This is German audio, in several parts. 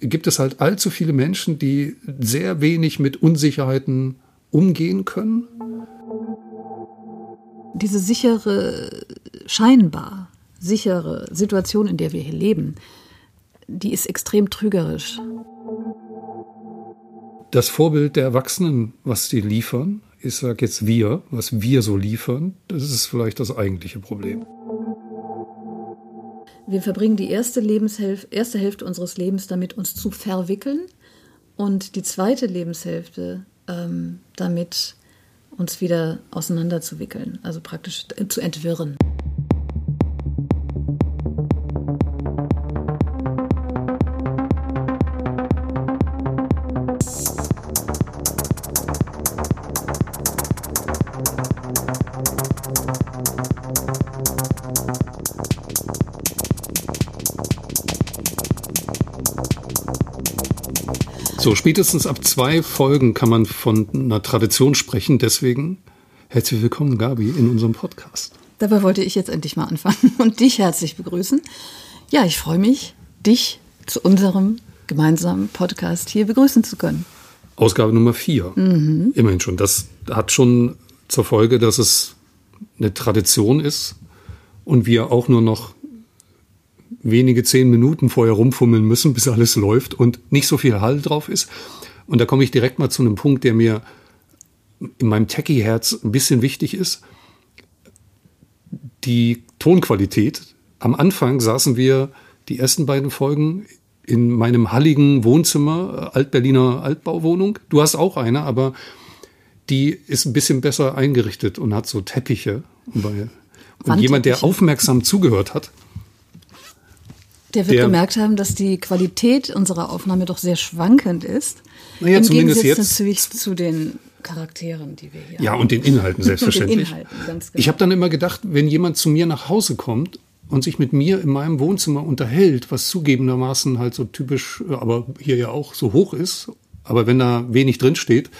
gibt es halt allzu viele Menschen, die sehr wenig mit Unsicherheiten umgehen können. Diese sichere, scheinbar sichere Situation, in der wir hier leben, die ist extrem trügerisch. Das Vorbild der Erwachsenen, was sie liefern, ich sage jetzt wir, was wir so liefern, das ist vielleicht das eigentliche Problem. Wir verbringen die erste, Lebenshälfte, erste Hälfte unseres Lebens damit, uns zu verwickeln und die zweite Lebenshälfte ähm, damit, uns wieder auseinanderzuwickeln, also praktisch zu entwirren. So, spätestens ab zwei Folgen kann man von einer Tradition sprechen. Deswegen herzlich willkommen, Gabi, in unserem Podcast. Dabei wollte ich jetzt endlich mal anfangen und dich herzlich begrüßen. Ja, ich freue mich, dich zu unserem gemeinsamen Podcast hier begrüßen zu können. Ausgabe Nummer vier. Mhm. Immerhin schon. Das hat schon zur Folge, dass es eine Tradition ist und wir auch nur noch wenige zehn Minuten vorher rumfummeln müssen, bis alles läuft und nicht so viel Hall drauf ist. Und da komme ich direkt mal zu einem Punkt, der mir in meinem Techie-Herz ein bisschen wichtig ist. Die Tonqualität. Am Anfang saßen wir die ersten beiden Folgen in meinem halligen Wohnzimmer, Altberliner Altbauwohnung. Du hast auch eine, aber die ist ein bisschen besser eingerichtet und hat so Teppiche. Und jemand, der aufmerksam zugehört hat, der wird der, gemerkt haben, dass die Qualität unserer Aufnahme doch sehr schwankend ist. Naja, Im zumindest Gegensatz jetzt zu den Charakteren, die wir hier ja, haben. Ja, und den Inhalten selbstverständlich. den Inhalten, ganz genau. Ich habe dann immer gedacht, wenn jemand zu mir nach Hause kommt und sich mit mir in meinem Wohnzimmer unterhält, was zugegebenermaßen halt so typisch, aber hier ja auch so hoch ist, aber wenn da wenig drin steht,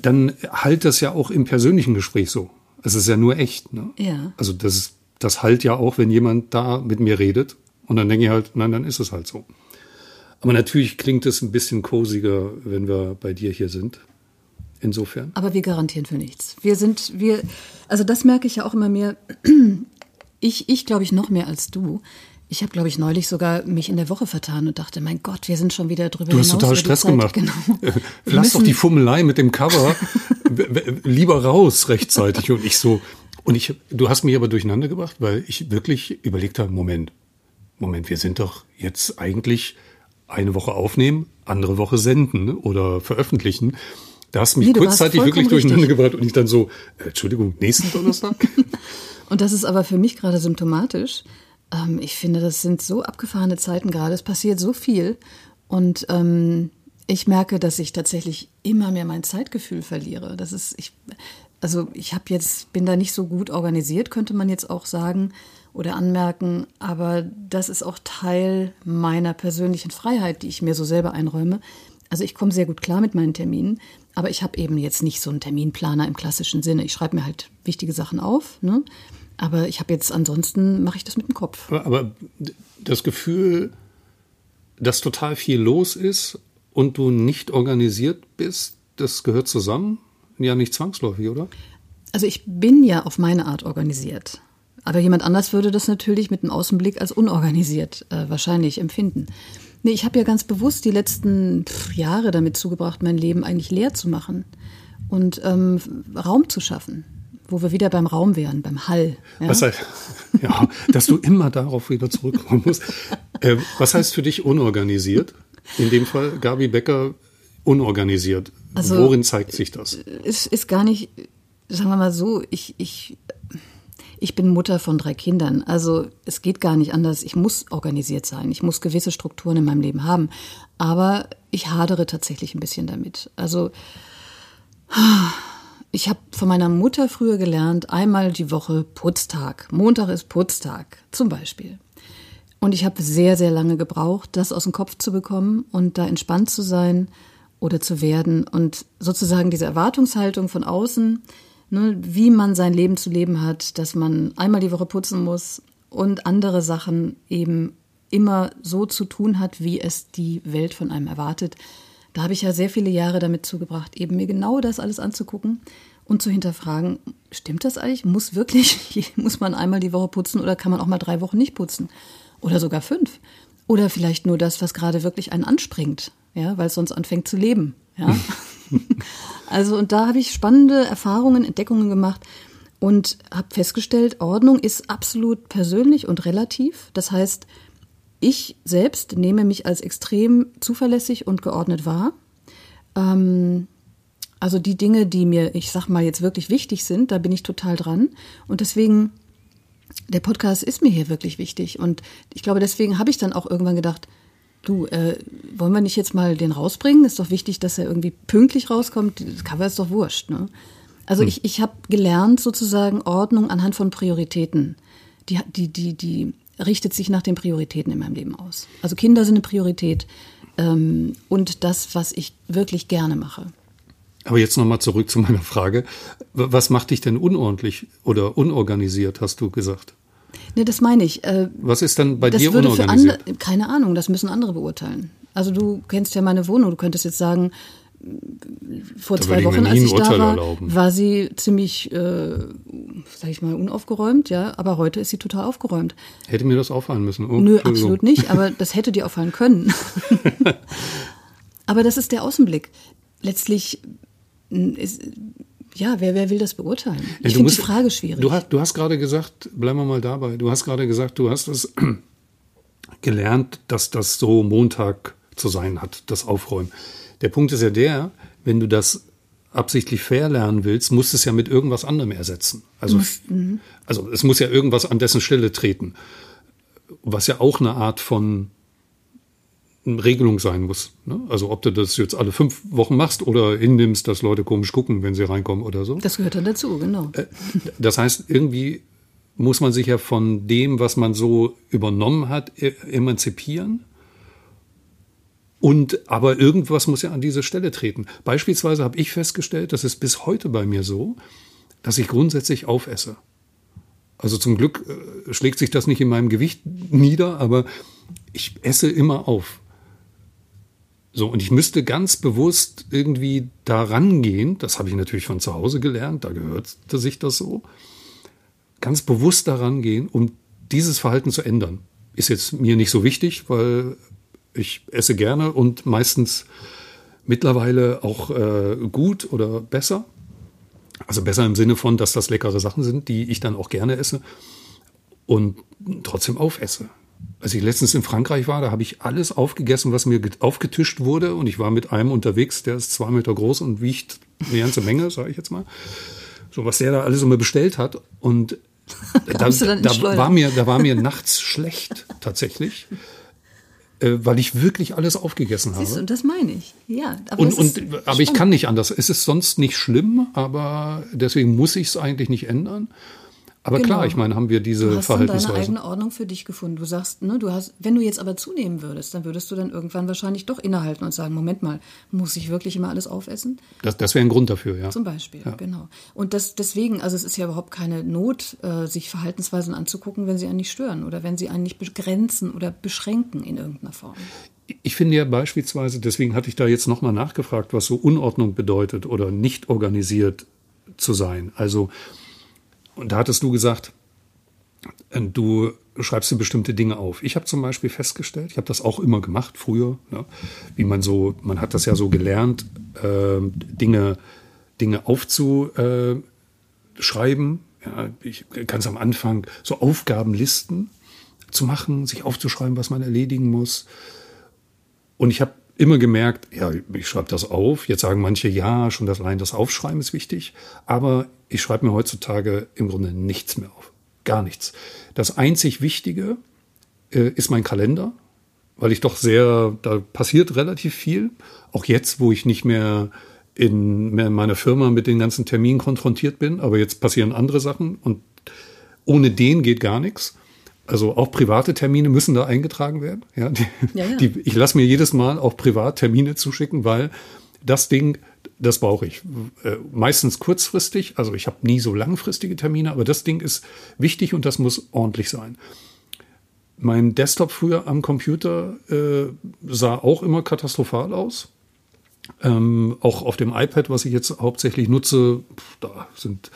dann halt das ja auch im persönlichen Gespräch so. Es ist ja nur echt. Ne? Ja. Also das, das halt ja auch, wenn jemand da mit mir redet und dann denke ich halt, nein, dann ist es halt so. Aber natürlich klingt es ein bisschen cosiger, wenn wir bei dir hier sind. Insofern. Aber wir garantieren für nichts. Wir sind, wir, also das merke ich ja auch immer mehr. Ich, ich glaube ich noch mehr als du. Ich habe, glaube ich, neulich sogar mich in der Woche vertan und dachte, mein Gott, wir sind schon wieder drüber Du hast total Stress gemacht. Genau. Lass doch die Fummelei mit dem Cover lieber raus rechtzeitig. Und ich so, und ich, du hast mich aber durcheinander gebracht, weil ich wirklich überlegt habe, Moment, Moment, wir sind doch jetzt eigentlich eine Woche aufnehmen, andere Woche senden ne, oder veröffentlichen. Da hast du mich nee, kurzzeitig wirklich durcheinander gebracht und ich dann so, äh, Entschuldigung, nächsten Donnerstag? und das ist aber für mich gerade symptomatisch. Ähm, ich finde, das sind so abgefahrene Zeiten gerade. Es passiert so viel. Und ähm, ich merke, dass ich tatsächlich immer mehr mein Zeitgefühl verliere. Das ist, ich, also ich habe jetzt, bin da nicht so gut organisiert, könnte man jetzt auch sagen oder anmerken, aber das ist auch Teil meiner persönlichen Freiheit, die ich mir so selber einräume. Also ich komme sehr gut klar mit meinen Terminen, aber ich habe eben jetzt nicht so einen Terminplaner im klassischen Sinne. Ich schreibe mir halt wichtige Sachen auf, ne? aber ich habe jetzt ansonsten mache ich das mit dem Kopf. Aber, aber das Gefühl, dass total viel los ist und du nicht organisiert bist, das gehört zusammen? Ja, nicht zwangsläufig, oder? Also ich bin ja auf meine Art organisiert. Aber jemand anders würde das natürlich mit einem Außenblick als unorganisiert äh, wahrscheinlich empfinden. Nee, ich habe ja ganz bewusst die letzten pff, Jahre damit zugebracht, mein Leben eigentlich leer zu machen und ähm, Raum zu schaffen, wo wir wieder beim Raum wären, beim Hall. Ja, was heißt, ja dass du immer darauf wieder zurückkommen musst. Äh, was heißt für dich unorganisiert? In dem Fall Gabi Becker unorganisiert. Also, Worin zeigt sich das? Es ist gar nicht, sagen wir mal so, ich, ich ich bin Mutter von drei Kindern. Also es geht gar nicht anders. Ich muss organisiert sein. Ich muss gewisse Strukturen in meinem Leben haben. Aber ich hadere tatsächlich ein bisschen damit. Also ich habe von meiner Mutter früher gelernt, einmal die Woche Putztag. Montag ist Putztag zum Beispiel. Und ich habe sehr, sehr lange gebraucht, das aus dem Kopf zu bekommen und da entspannt zu sein oder zu werden und sozusagen diese Erwartungshaltung von außen, ne, wie man sein Leben zu leben hat, dass man einmal die Woche putzen muss und andere Sachen eben immer so zu tun hat, wie es die Welt von einem erwartet. Da habe ich ja sehr viele Jahre damit zugebracht, eben mir genau das alles anzugucken und zu hinterfragen, stimmt das eigentlich? Muss wirklich, muss man einmal die Woche putzen oder kann man auch mal drei Wochen nicht putzen? Oder sogar fünf? Oder vielleicht nur das, was gerade wirklich einen anspringt, ja, weil es sonst anfängt zu leben, ja. also, und da habe ich spannende Erfahrungen, Entdeckungen gemacht und habe festgestellt, Ordnung ist absolut persönlich und relativ. Das heißt, ich selbst nehme mich als extrem zuverlässig und geordnet wahr. Ähm, also die Dinge, die mir, ich sag mal, jetzt wirklich wichtig sind, da bin ich total dran. Und deswegen, der Podcast ist mir hier wirklich wichtig. Und ich glaube, deswegen habe ich dann auch irgendwann gedacht, du, äh, wollen wir nicht jetzt mal den rausbringen? Ist doch wichtig, dass er irgendwie pünktlich rauskommt. Das Cover ist doch wurscht. Ne? Also hm. ich, ich habe gelernt sozusagen Ordnung anhand von Prioritäten. Die, die, die, die richtet sich nach den Prioritäten in meinem Leben aus. Also Kinder sind eine Priorität ähm, und das, was ich wirklich gerne mache. Aber jetzt nochmal zurück zu meiner Frage. Was macht dich denn unordentlich oder unorganisiert, hast du gesagt? Ne, das meine ich. Äh, Was ist dann bei dir unorganisiert? Andere, keine Ahnung, das müssen andere beurteilen. Also du kennst ja meine Wohnung, du könntest jetzt sagen, vor da zwei Wochen, als ich da war, erlauben. war sie ziemlich, äh, sag ich mal, unaufgeräumt, ja, aber heute ist sie total aufgeräumt. Hätte mir das auffallen müssen? Oh, Nö, absolut nicht, aber das hätte dir auffallen können. aber das ist der Außenblick. Letztlich ist, ja, wer, wer will das beurteilen? Ich finde die Frage schwierig. Du hast, du hast gerade gesagt, bleiben wir mal dabei, du hast gerade gesagt, du hast es gelernt, dass das so Montag zu sein hat, das Aufräumen. Der Punkt ist ja der, wenn du das absichtlich fair lernen willst, musst du es ja mit irgendwas anderem ersetzen. Also, mhm. also es muss ja irgendwas an dessen Stelle treten. Was ja auch eine Art von Regelung sein muss. Ne? Also ob du das jetzt alle fünf Wochen machst oder hinnimmst, dass Leute komisch gucken, wenn sie reinkommen oder so. Das gehört dann dazu, genau. Äh, das heißt, irgendwie muss man sich ja von dem, was man so übernommen hat, e-, emanzipieren und aber irgendwas muss ja an diese Stelle treten. Beispielsweise habe ich festgestellt, das ist bis heute bei mir so, dass ich grundsätzlich aufesse. Also zum Glück äh, schlägt sich das nicht in meinem Gewicht nieder, aber ich esse immer auf. So, und ich müsste ganz bewusst irgendwie da rangehen, das habe ich natürlich von zu Hause gelernt, da gehörte sich das so, ganz bewusst daran gehen, um dieses Verhalten zu ändern. Ist jetzt mir nicht so wichtig, weil ich esse gerne und meistens mittlerweile auch äh, gut oder besser. Also besser im Sinne von, dass das leckere Sachen sind, die ich dann auch gerne esse und trotzdem aufesse. Als ich letztens in Frankreich war, da habe ich alles aufgegessen, was mir aufgetischt wurde. Und ich war mit einem unterwegs, der ist zwei Meter groß und wiegt eine ganze Menge, sage ich jetzt mal. So was der da alles immer bestellt hat. Und da, da war mir, da war mir nachts schlecht tatsächlich äh, weil ich wirklich alles aufgegessen habe. Siehst du, das meine ich. Ja, aber, und, und, aber ich kann nicht anders. Es ist sonst nicht schlimm, aber deswegen muss ich es eigentlich nicht ändern. Aber genau. klar, ich meine, haben wir diese du hast deine eigene Ordnung für dich gefunden. Du sagst, ne, du hast, wenn du jetzt aber zunehmen würdest, dann würdest du dann irgendwann wahrscheinlich doch innehalten und sagen, Moment mal, muss ich wirklich immer alles aufessen? Das, das wäre ein Grund dafür, ja. Zum Beispiel, ja. genau. Und das, deswegen, also es ist ja überhaupt keine Not, äh, sich Verhaltensweisen anzugucken, wenn sie einen nicht stören oder wenn sie einen nicht begrenzen oder beschränken in irgendeiner Form. Ich finde ja beispielsweise, deswegen hatte ich da jetzt nochmal nachgefragt, was so Unordnung bedeutet oder nicht organisiert zu sein. Also, und da hattest du gesagt, äh, du schreibst dir bestimmte Dinge auf. Ich habe zum Beispiel festgestellt, ich habe das auch immer gemacht früher, ne, wie man so, man hat das ja so gelernt, äh, Dinge, Dinge aufzuschreiben. Ja, ich ganz am Anfang so Aufgabenlisten zu machen, sich aufzuschreiben, was man erledigen muss. Und ich habe immer gemerkt, ja, ich schreibe das auf. Jetzt sagen manche, ja, schon das allein das Aufschreiben ist wichtig. Aber ich schreibe mir heutzutage im Grunde nichts mehr auf. Gar nichts. Das einzig Wichtige äh, ist mein Kalender, weil ich doch sehr, da passiert relativ viel. Auch jetzt, wo ich nicht mehr in, mehr in meiner Firma mit den ganzen Terminen konfrontiert bin, aber jetzt passieren andere Sachen und ohne den geht gar nichts. Also auch private Termine müssen da eingetragen werden. Ja, die, ja, ja. Die, ich lasse mir jedes Mal auch privat Termine zuschicken, weil das Ding, das brauche ich. Äh, meistens kurzfristig, also ich habe nie so langfristige Termine, aber das Ding ist wichtig und das muss ordentlich sein. mein Desktop früher am Computer äh, sah auch immer katastrophal aus. Ähm, auch auf dem iPad, was ich jetzt hauptsächlich nutze, da sind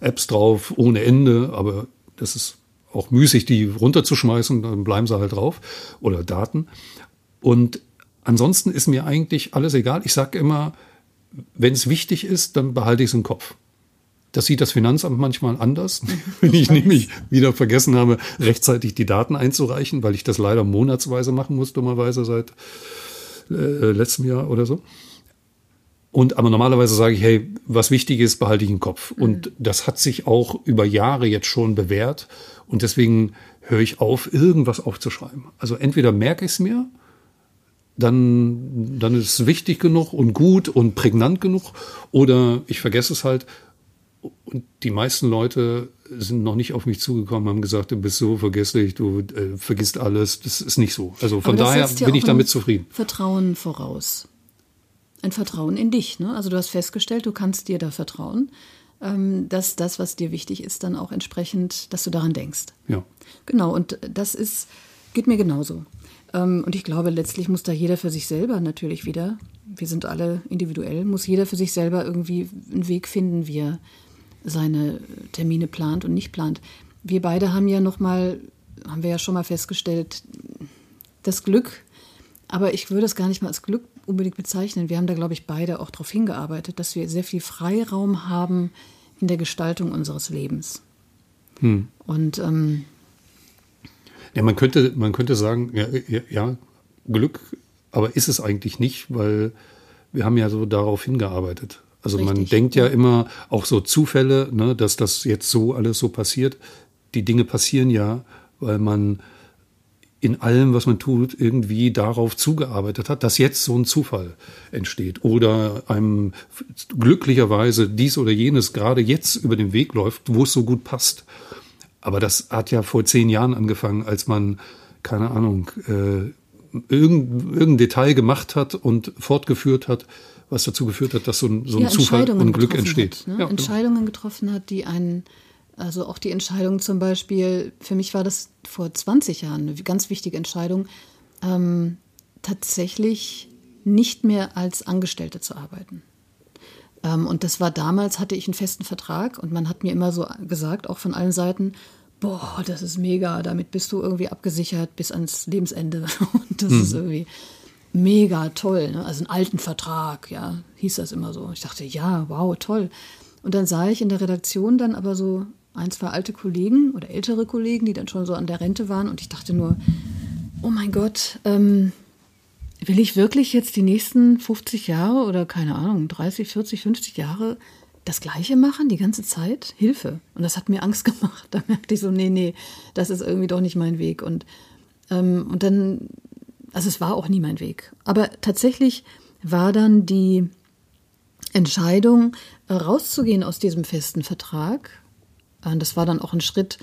Apps drauf ohne Ende, aber das ist auch müßig, die runterzuschmeißen, dann bleiben sie halt drauf oder Daten. Und ansonsten ist mir eigentlich alles egal. Ich sage immer, wenn es wichtig ist, dann behalte ich es im Kopf. Das sieht das Finanzamt manchmal anders, wenn ich nämlich wieder vergessen habe, rechtzeitig die Daten einzureichen, weil ich das leider monatsweise machen muss, dummerweise seit äh, letztem Jahr oder so. Und aber normalerweise sage ich, hey, was wichtig ist, behalte ich im Kopf. Mhm. Und das hat sich auch über Jahre jetzt schon bewährt. Und deswegen höre ich auf, irgendwas aufzuschreiben. Also entweder merke ich es mir, dann, dann ist es wichtig genug und gut und prägnant genug, oder ich vergesse es halt. Und die meisten Leute sind noch nicht auf mich zugekommen, haben gesagt, du bist so vergesslich, du äh, vergisst alles. Das ist nicht so. Also von daher bin ich damit zufrieden. Vertrauen voraus ein Vertrauen in dich. Ne? Also du hast festgestellt, du kannst dir da vertrauen, ähm, dass das, was dir wichtig ist, dann auch entsprechend, dass du daran denkst. Ja. Genau, und das ist, geht mir genauso. Ähm, und ich glaube, letztlich muss da jeder für sich selber natürlich wieder, wir sind alle individuell, muss jeder für sich selber irgendwie einen Weg finden, wie er seine Termine plant und nicht plant. Wir beide haben ja noch mal, haben wir ja schon mal festgestellt, das Glück, aber ich würde es gar nicht mal als Glück unbedingt bezeichnen. Wir haben da, glaube ich, beide auch darauf hingearbeitet, dass wir sehr viel Freiraum haben in der Gestaltung unseres Lebens. Hm. Und ähm, ja, man könnte, man könnte sagen, ja, ja, Glück, aber ist es eigentlich nicht, weil wir haben ja so darauf hingearbeitet. Also Richtig. man denkt ja immer auch so Zufälle, ne, dass das jetzt so alles so passiert. Die Dinge passieren ja, weil man in allem, was man tut, irgendwie darauf zugearbeitet hat, dass jetzt so ein Zufall entsteht oder einem glücklicherweise dies oder jenes gerade jetzt über den Weg läuft, wo es so gut passt. Aber das hat ja vor zehn Jahren angefangen, als man, keine Ahnung, äh, irgendein, irgendein Detail gemacht hat und fortgeführt hat, was dazu geführt hat, dass so ein, so ein ja, Zufall und Glück entsteht. Hat, ne? ja, Entscheidungen genau. getroffen hat, die einen also auch die Entscheidung zum Beispiel, für mich war das vor 20 Jahren eine ganz wichtige Entscheidung, ähm, tatsächlich nicht mehr als Angestellte zu arbeiten. Ähm, und das war damals, hatte ich einen festen Vertrag und man hat mir immer so gesagt, auch von allen Seiten, boah, das ist mega, damit bist du irgendwie abgesichert bis ans Lebensende. Und das hm. ist irgendwie mega toll. Ne? Also einen alten Vertrag, ja, hieß das immer so. Ich dachte, ja, wow, toll. Und dann sah ich in der Redaktion dann aber so ein, zwei alte Kollegen oder ältere Kollegen, die dann schon so an der Rente waren. Und ich dachte nur, oh mein Gott, ähm, will ich wirklich jetzt die nächsten 50 Jahre oder keine Ahnung, 30, 40, 50 Jahre das Gleiche machen, die ganze Zeit? Hilfe. Und das hat mir Angst gemacht. Da merkte ich so, nee, nee, das ist irgendwie doch nicht mein Weg. Und, ähm, und dann, also es war auch nie mein Weg. Aber tatsächlich war dann die Entscheidung, rauszugehen aus diesem festen Vertrag äh, das war dann auch ein Schritt,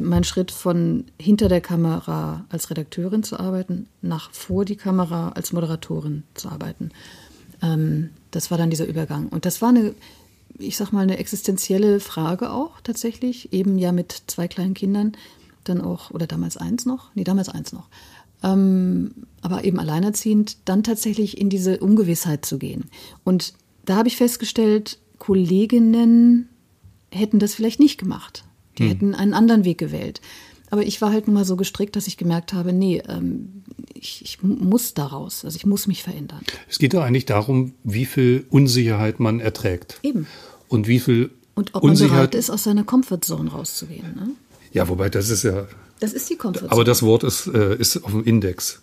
mein Schritt von hinter der Kamera als Redakteurin zu arbeiten, nach vor die Kamera als Moderatorin zu arbeiten. Ähm, das war dann dieser Übergang. Und das war eine, ich sag mal, eine existenzielle Frage auch tatsächlich, eben ja mit zwei kleinen Kindern, dann auch, oder damals eins noch, nee, damals eins noch, ähm, aber eben alleinerziehend, dann tatsächlich in diese Ungewissheit zu gehen. Und da habe ich festgestellt, Kolleginnen hätten das vielleicht nicht gemacht. Die hm. hätten einen anderen Weg gewählt. Aber ich war halt nun mal so gestrickt, dass ich gemerkt habe, nee, ähm, ich, ich, muss daraus, also ich muss mich verändern. Es geht doch eigentlich darum, wie viel Unsicherheit man erträgt. Eben. Und wie viel Und ob man bereit ist, aus seiner Comfortzone rauszugehen. Ne? Ja, wobei das ist ja. Das ist die Comfortzone. Aber das Wort ist, äh, ist auf dem Index.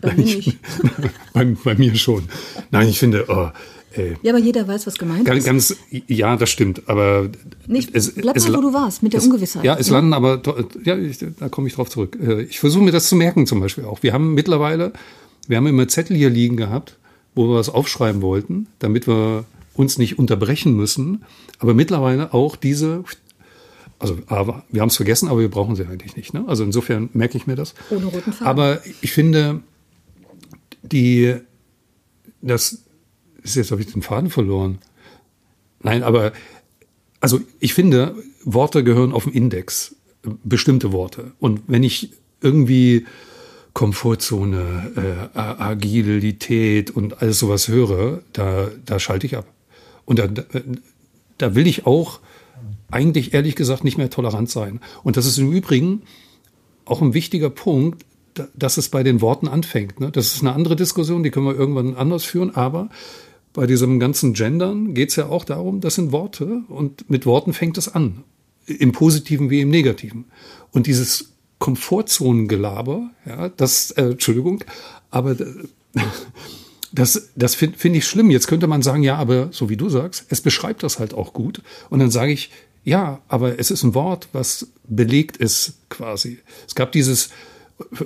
Bei mir nicht. bei, bei, mir schon. Nein, ich finde, oh, Ey. Ja, aber jeder weiß, was gemeint ganz, ist. Ganz, ja, das stimmt. Aber Nicht, es, bleib es, mal, wo du warst, mit der es, Ungewissheit. Ja, es ja. landen aber, ja, ich, da komme ich drauf zurück. Äh, ich versuche mir das zu merken zum Beispiel auch. Wir haben mittlerweile, wir haben immer Zettel hier liegen gehabt, wo wir was aufschreiben wollten, damit wir uns nicht unterbrechen müssen. Aber mittlerweile auch diese, also aber, wir haben es vergessen, aber wir brauchen sie eigentlich nicht. Ne? Also insofern merke ich mir das. Ohne roten Faden. Aber ich finde, die, das, jetzt habe ich den Faden verloren. Nein, aber also ich finde, Worte gehören auf den Index, bestimmte Worte. Und wenn ich irgendwie Komfortzone, äh, Agilität und alles sowas höre, da, da schalte ich ab. Und da, da will ich auch eigentlich ehrlich gesagt nicht mehr tolerant sein. Und das ist im Übrigen auch ein wichtiger Punkt, dass es bei den Worten anfängt. Ne? Das ist eine andere Diskussion, die können wir irgendwann anders führen, aber bei diesem ganzen Gendern geht es ja auch darum, das sind Worte und mit Worten fängt es an. Im Positiven wie im Negativen. Und dieses Komfortzonengelaber, ja, das, äh, Entschuldigung, aber das, das finde find ich schlimm. Jetzt könnte man sagen, ja, aber so wie du sagst, es beschreibt das halt auch gut. Und dann sage ich, ja, aber es ist ein Wort, was belegt ist quasi. Es gab dieses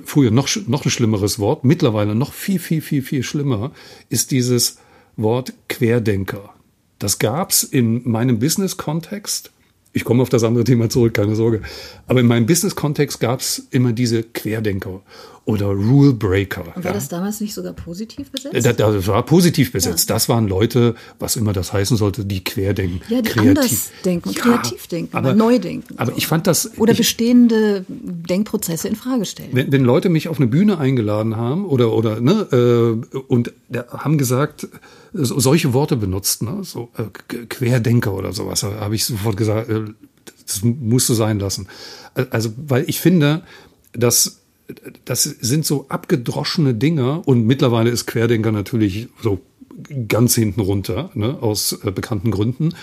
früher noch, noch ein schlimmeres Wort, mittlerweile noch viel, viel, viel, viel schlimmer, ist dieses Wort Querdenker. Das gab's in meinem Business-Kontext ich komme auf das andere Thema zurück, keine Sorge. Aber in meinem Business-Kontext gab es immer diese Querdenker oder Rule Breaker. Und war ja. das damals nicht sogar positiv besetzt? Das, das war positiv besetzt. Ja. Das waren Leute, was immer das heißen sollte, die querdenken. Ja, die kreativ. anders denken, ja, kreativ denken, aber, neu denken. Aber ich fand das... Oder ich, bestehende Denkprozesse in Frage stellen. Wenn, wenn Leute mich auf eine Bühne eingeladen haben oder, oder ne, äh, und haben gesagt, solche Worte benutzt, ne? so äh, Querdenker oder sowas, habe ich sofort gesagt, äh, das musst du sein lassen. Also, weil ich finde, dass das sind so abgedroschene Dinge und mittlerweile ist Querdenker natürlich so ganz hinten runter, ne, aus äh, bekannten Gründen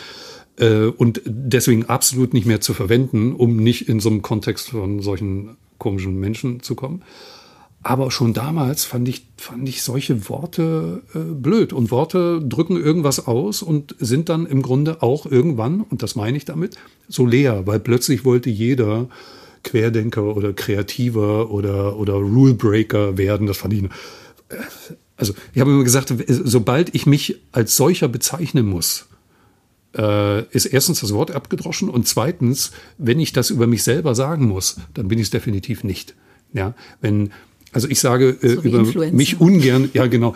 äh, und deswegen absolut nicht mehr zu verwenden, um nicht in so einem Kontext von solchen komischen Menschen zu kommen. Aber schon damals fand ich, fand ich solche Worte äh, blöd. Und Worte drücken irgendwas aus und sind dann im Grunde auch irgendwann, und das meine ich damit, so leer, weil plötzlich wollte jeder Querdenker oder Kreativer oder, oder Rulebreaker werden. Das fand ich. Äh, also, ich habe immer gesagt, sobald ich mich als solcher bezeichnen muss, äh, ist erstens das Wort abgedroschen und zweitens, wenn ich das über mich selber sagen muss, dann bin ich es definitiv nicht. Ja, wenn also ich sage äh, so über Influencer. mich ungern, ja genau,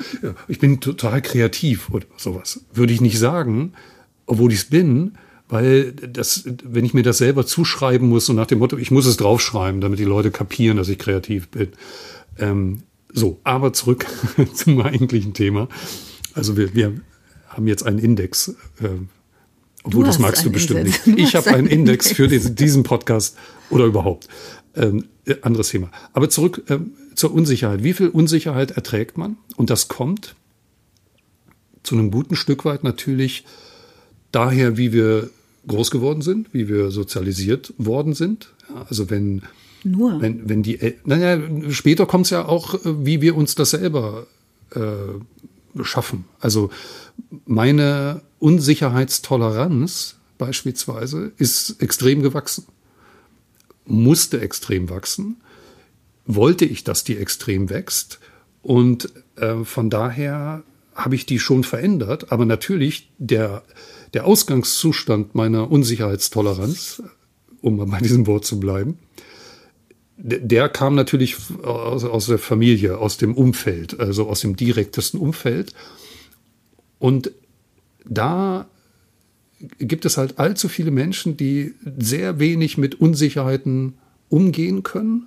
ich bin total kreativ oder sowas. Würde ich nicht sagen, obwohl ich es bin, weil das, wenn ich mir das selber zuschreiben muss und nach dem Motto, ich muss es draufschreiben, damit die Leute kapieren, dass ich kreativ bin. Ähm, so, aber zurück zum eigentlichen Thema. Also wir, wir haben jetzt einen Index, äh, obwohl das magst du bestimmt Index. nicht. Ich habe einen Index für diesen, diesen Podcast oder überhaupt. Ähm, äh, anderes Thema. Aber zurück ähm, zur Unsicherheit. Wie viel Unsicherheit erträgt man? Und das kommt zu einem guten Stück weit natürlich daher, wie wir groß geworden sind, wie wir sozialisiert worden sind. Ja, also wenn nur wenn wenn die naja später kommt es ja auch, äh, wie wir uns das selber äh, schaffen. Also meine Unsicherheitstoleranz beispielsweise ist extrem gewachsen musste extrem wachsen, wollte ich, dass die extrem wächst und äh, von daher habe ich die schon verändert, aber natürlich der, der Ausgangszustand meiner Unsicherheitstoleranz, um bei diesem Wort zu bleiben, der kam natürlich aus, aus der Familie, aus dem Umfeld, also aus dem direktesten Umfeld. Und da gibt es halt allzu viele Menschen, die sehr wenig mit Unsicherheiten umgehen können,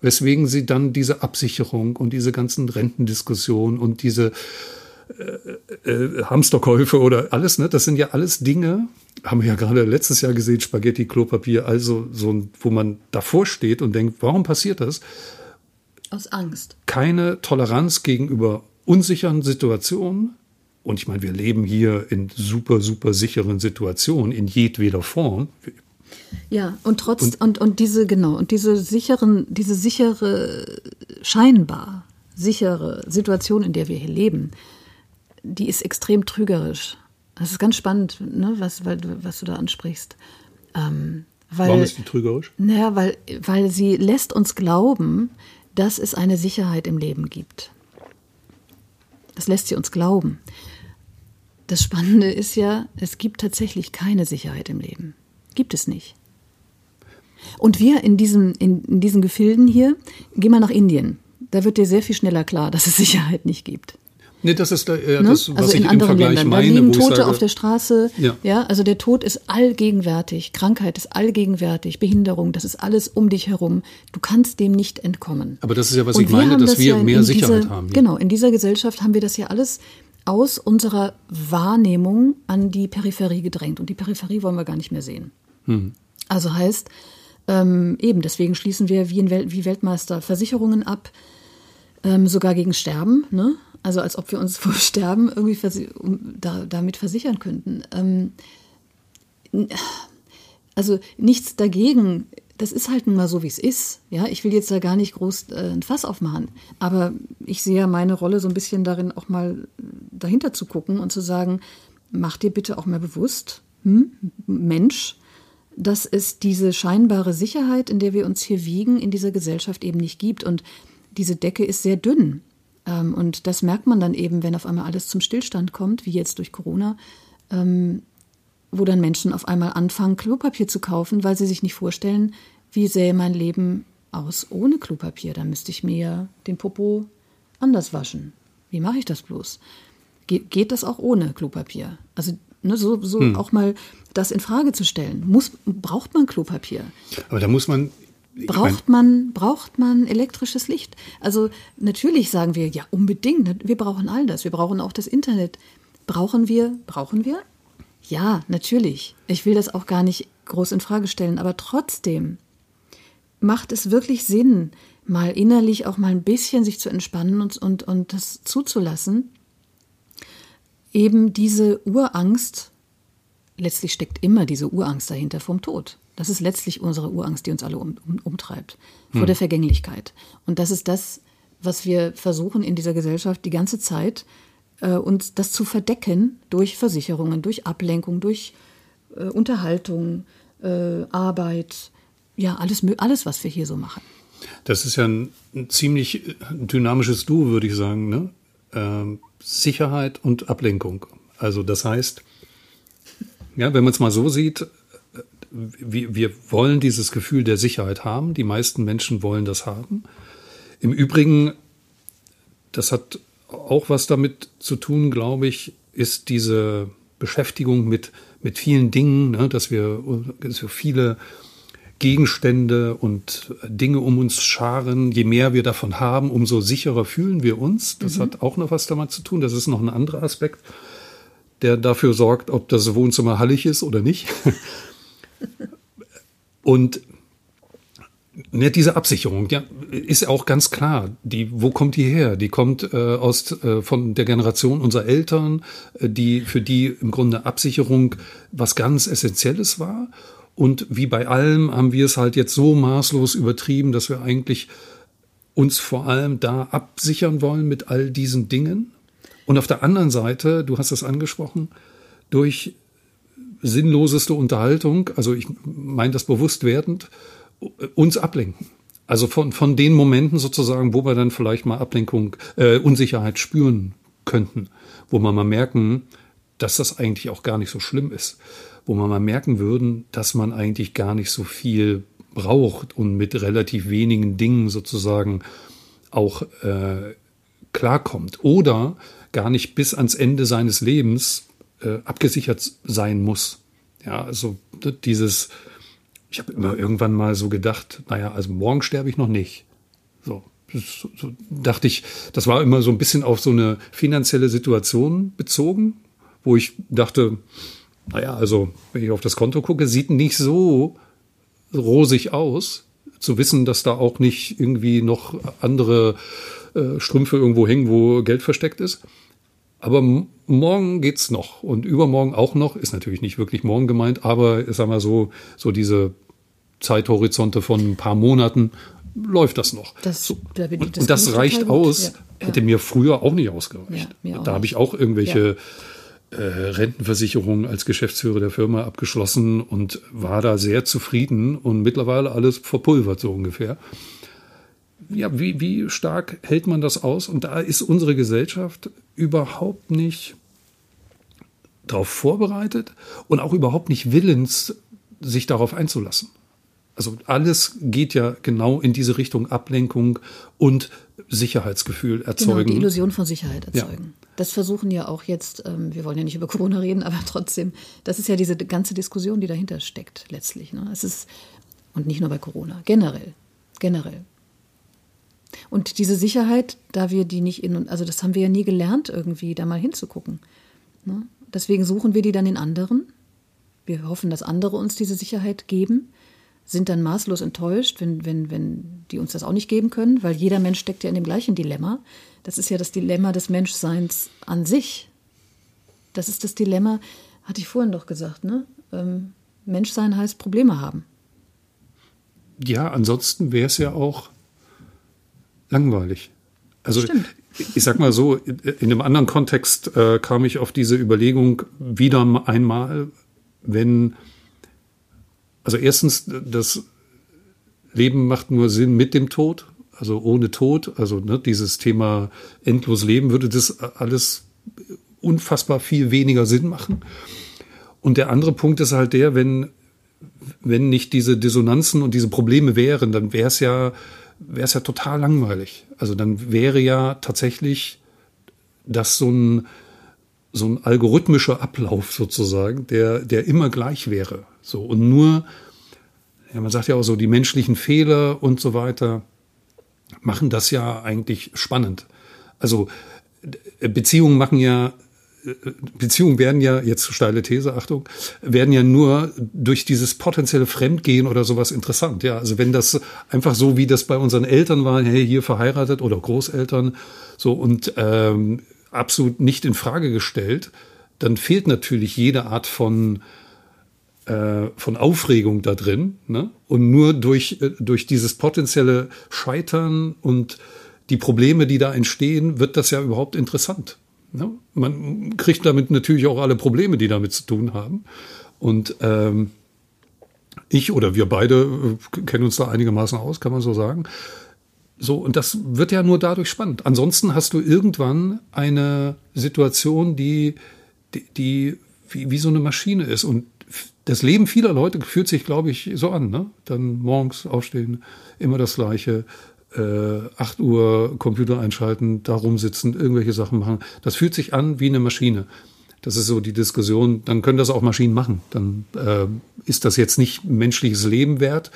weswegen sie dann diese Absicherung und diese ganzen Rentendiskussionen und diese äh, äh, Hamsterkäufe oder alles, ne, das sind ja alles Dinge, haben wir ja gerade letztes Jahr gesehen, Spaghetti, Klopapier, also so, wo man davor steht und denkt, warum passiert das? Aus Angst. Keine Toleranz gegenüber unsicheren Situationen, und ich meine, wir leben hier in super, super sicheren Situationen in jedweder Form. Ja, und trotz und, und, und diese, genau, und diese sicheren, diese sichere, scheinbar sichere Situation, in der wir hier leben, die ist extrem trügerisch. Das ist ganz spannend, ne, was, weil, was du da ansprichst. Ähm, weil, Warum ist die trügerisch? Naja, weil, weil sie lässt uns glauben, dass es eine Sicherheit im Leben gibt. Das lässt sie uns glauben. Das Spannende ist ja, es gibt tatsächlich keine Sicherheit im Leben. Gibt es nicht. Und wir in, diesem, in, in diesen Gefilden hier, geh mal nach Indien. Da wird dir sehr viel schneller klar, dass es Sicherheit nicht gibt. Nee, das ist äh, das, ne? was also ich in anderen Vergleich Ländern. Meine, da liegen Tote sage, auf der Straße. Ja. ja, also der Tod ist allgegenwärtig. Krankheit ist allgegenwärtig. Behinderung, das ist alles um dich herum. Du kannst dem nicht entkommen. Aber das ist ja, was Und ich meine, dass wir ja mehr Sicherheit dieser, haben. Ja. Genau, in dieser Gesellschaft haben wir das ja alles aus unserer Wahrnehmung an die Peripherie gedrängt. Und die Peripherie wollen wir gar nicht mehr sehen. Hm. Also heißt, ähm, eben, deswegen schließen wir wie, Wel wie Weltmeister Versicherungen ab, ähm, sogar gegen Sterben. Ne? Also als ob wir uns vor Sterben irgendwie um, da, damit versichern könnten. Ähm, also nichts dagegen. Das ist halt nun mal so, wie es ist. Ja, ich will jetzt da gar nicht groß äh, ein Fass aufmachen. Aber ich sehe ja meine Rolle so ein bisschen darin, auch mal dahinter zu gucken und zu sagen, mach dir bitte auch mal bewusst, hm, Mensch, dass es diese scheinbare Sicherheit, in der wir uns hier wiegen, in dieser Gesellschaft eben nicht gibt. Und diese Decke ist sehr dünn. Ähm, und das merkt man dann eben, wenn auf einmal alles zum Stillstand kommt, wie jetzt durch Corona, ähm, wo dann Menschen auf einmal anfangen, Klopapier zu kaufen, weil sie sich nicht vorstellen, wie sähe mein Leben aus ohne Klopapier. Da müsste ich mir den Popo anders waschen. Wie mache ich das bloß? Ge geht das auch ohne Klopapier? Also ne, so, so hm. auch mal das in Frage zu stellen. Muss, braucht man Klopapier? Aber da muss man Braucht man, braucht man elektrisches Licht? Also natürlich sagen wir, ja, unbedingt, wir brauchen all das. Wir brauchen auch das Internet. Brauchen wir, brauchen wir? Ja, natürlich. Ich will das auch gar nicht groß in Frage stellen, aber trotzdem macht es wirklich Sinn, mal innerlich auch mal ein bisschen sich zu entspannen und, und, und das zuzulassen. Eben diese Urangst, letztlich steckt immer diese Urangst dahinter vom Tod. Das ist letztlich unsere Urangst, die uns alle um, um, umtreibt, vor hm. der Vergänglichkeit. Und das ist das, was wir versuchen in dieser Gesellschaft die ganze Zeit, äh, uns das zu verdecken durch Versicherungen, durch Ablenkung, durch äh, Unterhaltung, äh, Arbeit, ja, alles, alles, was wir hier so machen. Das ist ja ein, ein ziemlich äh, dynamisches Duo, würde ich sagen. Ne? Ähm, Sicherheit und Ablenkung. Also das heißt, ja, wenn man es mal so sieht, wir, wir wollen dieses Gefühl der Sicherheit haben. Die meisten Menschen wollen das haben. Im Übrigen, das hat auch was damit zu tun, glaube ich, ist diese Beschäftigung mit, mit vielen Dingen, ne, dass wir so viele Gegenstände und Dinge um uns scharen. Je mehr wir davon haben, umso sicherer fühlen wir uns. Das mhm. hat auch noch was damit zu tun. Das ist noch ein anderer Aspekt, der dafür sorgt, ob das Wohnzimmer hallig ist oder nicht. Und ja, diese Absicherung, ja, ist auch ganz klar. Die, wo kommt die her? Die kommt äh, aus äh, von der Generation unserer Eltern, äh, die für die im Grunde Absicherung was ganz Essentielles war. Und wie bei allem haben wir es halt jetzt so maßlos übertrieben, dass wir eigentlich uns vor allem da absichern wollen mit all diesen Dingen. Und auf der anderen Seite, du hast es angesprochen, durch sinnloseste Unterhaltung, also ich meine das bewusst werdend, uns ablenken. Also von, von den Momenten sozusagen, wo wir dann vielleicht mal Ablenkung, äh, Unsicherheit spüren könnten, wo man mal merken, dass das eigentlich auch gar nicht so schlimm ist, wo man mal merken würden, dass man eigentlich gar nicht so viel braucht und mit relativ wenigen Dingen sozusagen auch äh, klarkommt oder gar nicht bis ans Ende seines Lebens äh, abgesichert sein muss. Ja, also dieses, ich habe immer irgendwann mal so gedacht, naja, also morgen sterbe ich noch nicht. So, so, so dachte ich, das war immer so ein bisschen auf so eine finanzielle Situation bezogen, wo ich dachte, naja, also wenn ich auf das Konto gucke, sieht nicht so rosig aus. Zu wissen, dass da auch nicht irgendwie noch andere äh, Strümpfe irgendwo hängen, wo Geld versteckt ist. Aber morgen geht's noch und übermorgen auch noch, ist natürlich nicht wirklich morgen gemeint, aber sag mal so, so diese Zeithorizonte von ein paar Monaten läuft das noch. Das, so. da und, das, und das reicht aus, ja, hätte mir früher auch nicht ausgereicht. Ja, auch da habe ich auch irgendwelche ja. äh, Rentenversicherungen als Geschäftsführer der Firma abgeschlossen und war da sehr zufrieden und mittlerweile alles verpulvert so ungefähr ja, wie, wie stark hält man das aus? Und da ist unsere Gesellschaft überhaupt nicht darauf vorbereitet und auch überhaupt nicht willens, sich darauf einzulassen. Also alles geht ja genau in diese Richtung Ablenkung und Sicherheitsgefühl erzeugen. Genau, die Illusion von Sicherheit erzeugen. Ja. Das versuchen ja auch jetzt, ähm, wir wollen ja nicht über Corona reden, aber trotzdem, das ist ja diese ganze Diskussion, die dahinter steckt letztlich. Ne? Es ist, und nicht nur bei Corona, generell, generell. Und diese Sicherheit, da wir die nicht in, also das haben wir ja nie gelernt, irgendwie da mal hinzugucken. Ne? Deswegen suchen wir die dann in anderen. Wir hoffen, dass andere uns diese Sicherheit geben sind dann maßlos enttäuscht, wenn, wenn, wenn die uns das auch nicht geben können, weil jeder Mensch steckt ja in dem gleichen Dilemma. Das ist ja das Dilemma des Menschseins an sich. Das ist das Dilemma, hatte ich vorhin doch gesagt, ne? Ähm, Menschsein heißt Probleme haben. Ja, ansonsten wäre es ja auch langweilig. Also Stimmt. ich sag mal so, in einem anderen Kontext äh, kam ich auf diese Überlegung wieder einmal, wenn also erstens, das Leben macht nur Sinn mit dem Tod, also ohne Tod. Also ne, dieses Thema endlos Leben würde das alles unfassbar viel weniger Sinn machen. Und der andere Punkt ist halt der, wenn, wenn nicht diese Dissonanzen und diese Probleme wären, dann wäre es ja, wäre es ja total langweilig. Also dann wäre ja tatsächlich das so ein, so ein algorithmischer Ablauf sozusagen, der, der immer gleich wäre. So, und nur, ja, man sagt ja auch so, die menschlichen Fehler und so weiter machen das ja eigentlich spannend. Also, Beziehungen machen ja, Beziehungen werden ja, jetzt steile These, Achtung, werden ja nur durch dieses potenzielle Fremdgehen oder sowas interessant. Ja, also wenn das einfach so, wie das bei unseren Eltern war, hey, hier verheiratet oder Großeltern, so und ähm, absolut nicht in Frage gestellt, dann fehlt natürlich jede Art von äh, von Aufregung da drin. Ne? Und nur durch, äh, durch dieses potenzielle Scheitern und die Probleme, die da entstehen, wird das ja überhaupt interessant. Ne? Man kriegt damit natürlich auch alle Probleme, die damit zu tun haben. Und ähm, ich oder wir beide äh, kennen uns da einigermaßen aus, kann man so sagen. So, und das wird ja nur dadurch spannend. Ansonsten hast du irgendwann eine Situation, die, die, die wie, wie so eine Maschine ist. Und das Leben vieler Leute fühlt sich, glaube ich, so an. Ne? Dann morgens aufstehen, immer das Gleiche. Äh, 8 Uhr Computer einschalten, da rumsitzen, irgendwelche Sachen machen. Das fühlt sich an wie eine Maschine. Das ist so die Diskussion. Dann können das auch Maschinen machen. Dann äh, ist das jetzt nicht menschliches Leben wert,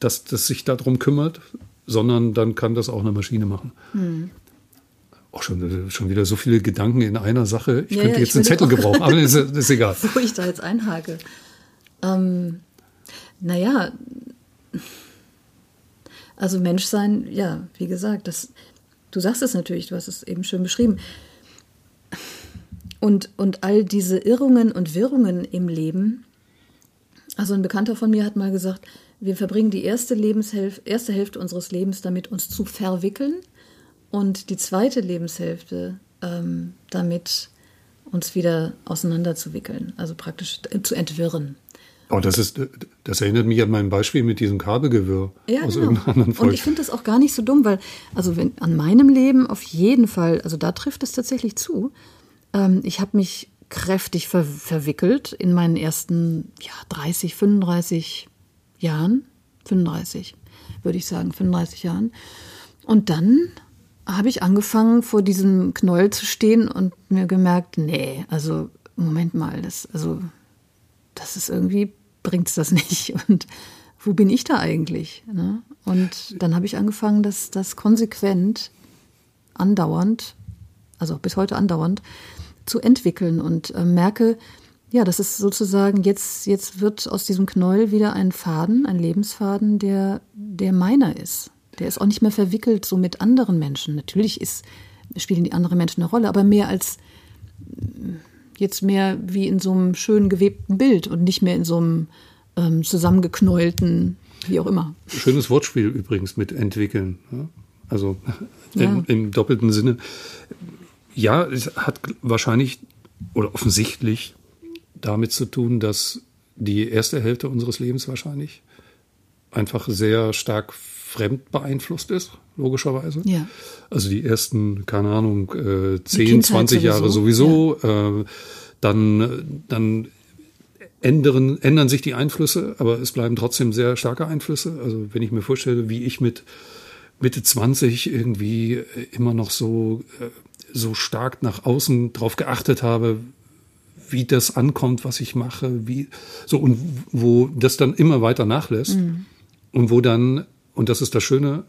dass das sich darum kümmert, sondern dann kann das auch eine Maschine machen. Hm. Auch schon, schon wieder so viele Gedanken in einer Sache. Ich ja, könnte jetzt einen Zettel gebrauchen, aber ist, ist egal. Wo ich da jetzt einhake. Ähm, naja, also Menschsein, ja, wie gesagt, das, du sagst es natürlich, du hast es eben schön beschrieben. Und, und all diese Irrungen und Wirrungen im Leben, also ein Bekannter von mir hat mal gesagt, wir verbringen die erste, Lebenshälfte, erste Hälfte unseres Lebens damit, uns zu verwickeln und die zweite Lebenshälfte ähm, damit, uns wieder auseinanderzuwickeln, also praktisch zu entwirren. Oh, das ist, das erinnert mich an mein Beispiel mit diesem Kabelgewirr ja, aus genau. irgendeiner anderen Folge. Und ich finde das auch gar nicht so dumm, weil, also wenn, an meinem Leben auf jeden Fall, also da trifft es tatsächlich zu. Ähm, ich habe mich kräftig ver verwickelt in meinen ersten, ja, 30, 35 Jahren. 35, würde ich sagen, 35 Jahren. Und dann habe ich angefangen, vor diesem Knäuel zu stehen und mir gemerkt, nee, also Moment mal, das, also, das ist irgendwie bringt es das nicht. Und wo bin ich da eigentlich? Ne? Und dann habe ich angefangen, das, das konsequent, andauernd, also bis heute andauernd, zu entwickeln und äh, merke, ja, das ist sozusagen, jetzt, jetzt wird aus diesem Knäuel wieder ein Faden, ein Lebensfaden, der, der meiner ist. Der ist auch nicht mehr verwickelt so mit anderen Menschen. Natürlich ist, spielen die anderen Menschen eine Rolle, aber mehr als jetzt mehr wie in so einem schön gewebten Bild und nicht mehr in so einem ähm, zusammengeknäulten, wie auch immer. Schönes Wortspiel übrigens mit entwickeln. Ja? Also ja. im, im doppelten Sinne. Ja, es hat wahrscheinlich oder offensichtlich damit zu tun, dass die erste Hälfte unseres Lebens wahrscheinlich einfach sehr stark fremd beeinflusst ist, logischerweise. Ja. Also die ersten, keine Ahnung, äh, 10, 20 Jahre sowieso. Ja. Äh, dann, dann ändern, ändern sich die Einflüsse, aber es bleiben trotzdem sehr starke Einflüsse. Also wenn ich mir vorstelle, wie ich mit Mitte 20 irgendwie äh, immer noch so, äh, so stark nach außen drauf geachtet habe, wie das ankommt, was ich mache, wie, so, und wo das dann immer weiter nachlässt. Mhm. Und wo dann, und das ist das Schöne,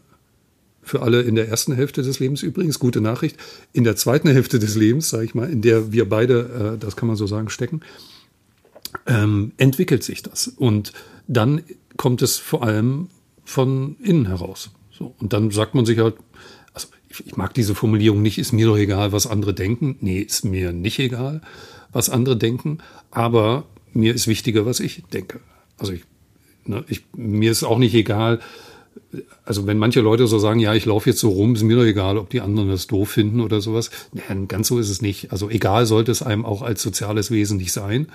für alle in der ersten Hälfte des Lebens übrigens, gute Nachricht. In der zweiten Hälfte des Lebens, sage ich mal, in der wir beide, äh, das kann man so sagen, stecken, ähm, entwickelt sich das. Und dann kommt es vor allem von innen heraus. So, und dann sagt man sich halt, also ich, ich mag diese Formulierung nicht, ist mir doch egal, was andere denken. Nee, ist mir nicht egal, was andere denken, aber mir ist wichtiger, was ich denke. Also ich, ne, ich, mir ist auch nicht egal, also wenn manche Leute so sagen, ja, ich laufe jetzt so rum, ist mir doch egal, ob die anderen das doof finden oder sowas. Ja, ganz so ist es nicht. Also egal sollte es einem auch als soziales Wesen nicht sein.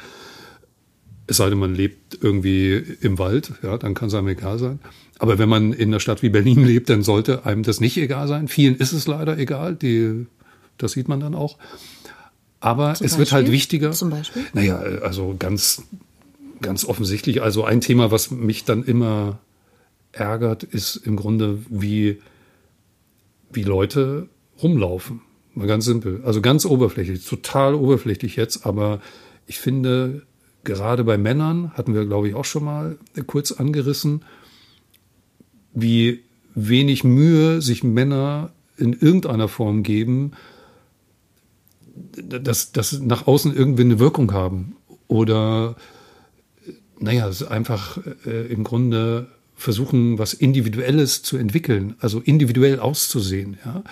Es sei denn, man lebt irgendwie im Wald, ja, dann kann es einem egal sein. Aber wenn man in einer Stadt wie Berlin lebt, dann sollte einem das nicht egal sein. Vielen ist es leider egal, die, das sieht man dann auch. Aber Zum es Beispiel? wird halt wichtiger. Zum Beispiel? Naja, also ganz, ganz offensichtlich. Also ein Thema, was mich dann immer ärgert, ist im Grunde, wie, wie Leute rumlaufen. Mal ganz simpel. Also ganz oberflächlich, total oberflächlich jetzt, aber ich finde, gerade bei Männern, hatten wir, glaube ich, auch schon mal kurz angerissen, wie wenig Mühe sich Männer in irgendeiner Form geben, dass, dass nach außen irgendwie eine Wirkung haben. Oder, naja, es ist einfach äh, im Grunde versuchen, was Individuelles zu entwickeln, also individuell auszusehen. Ja.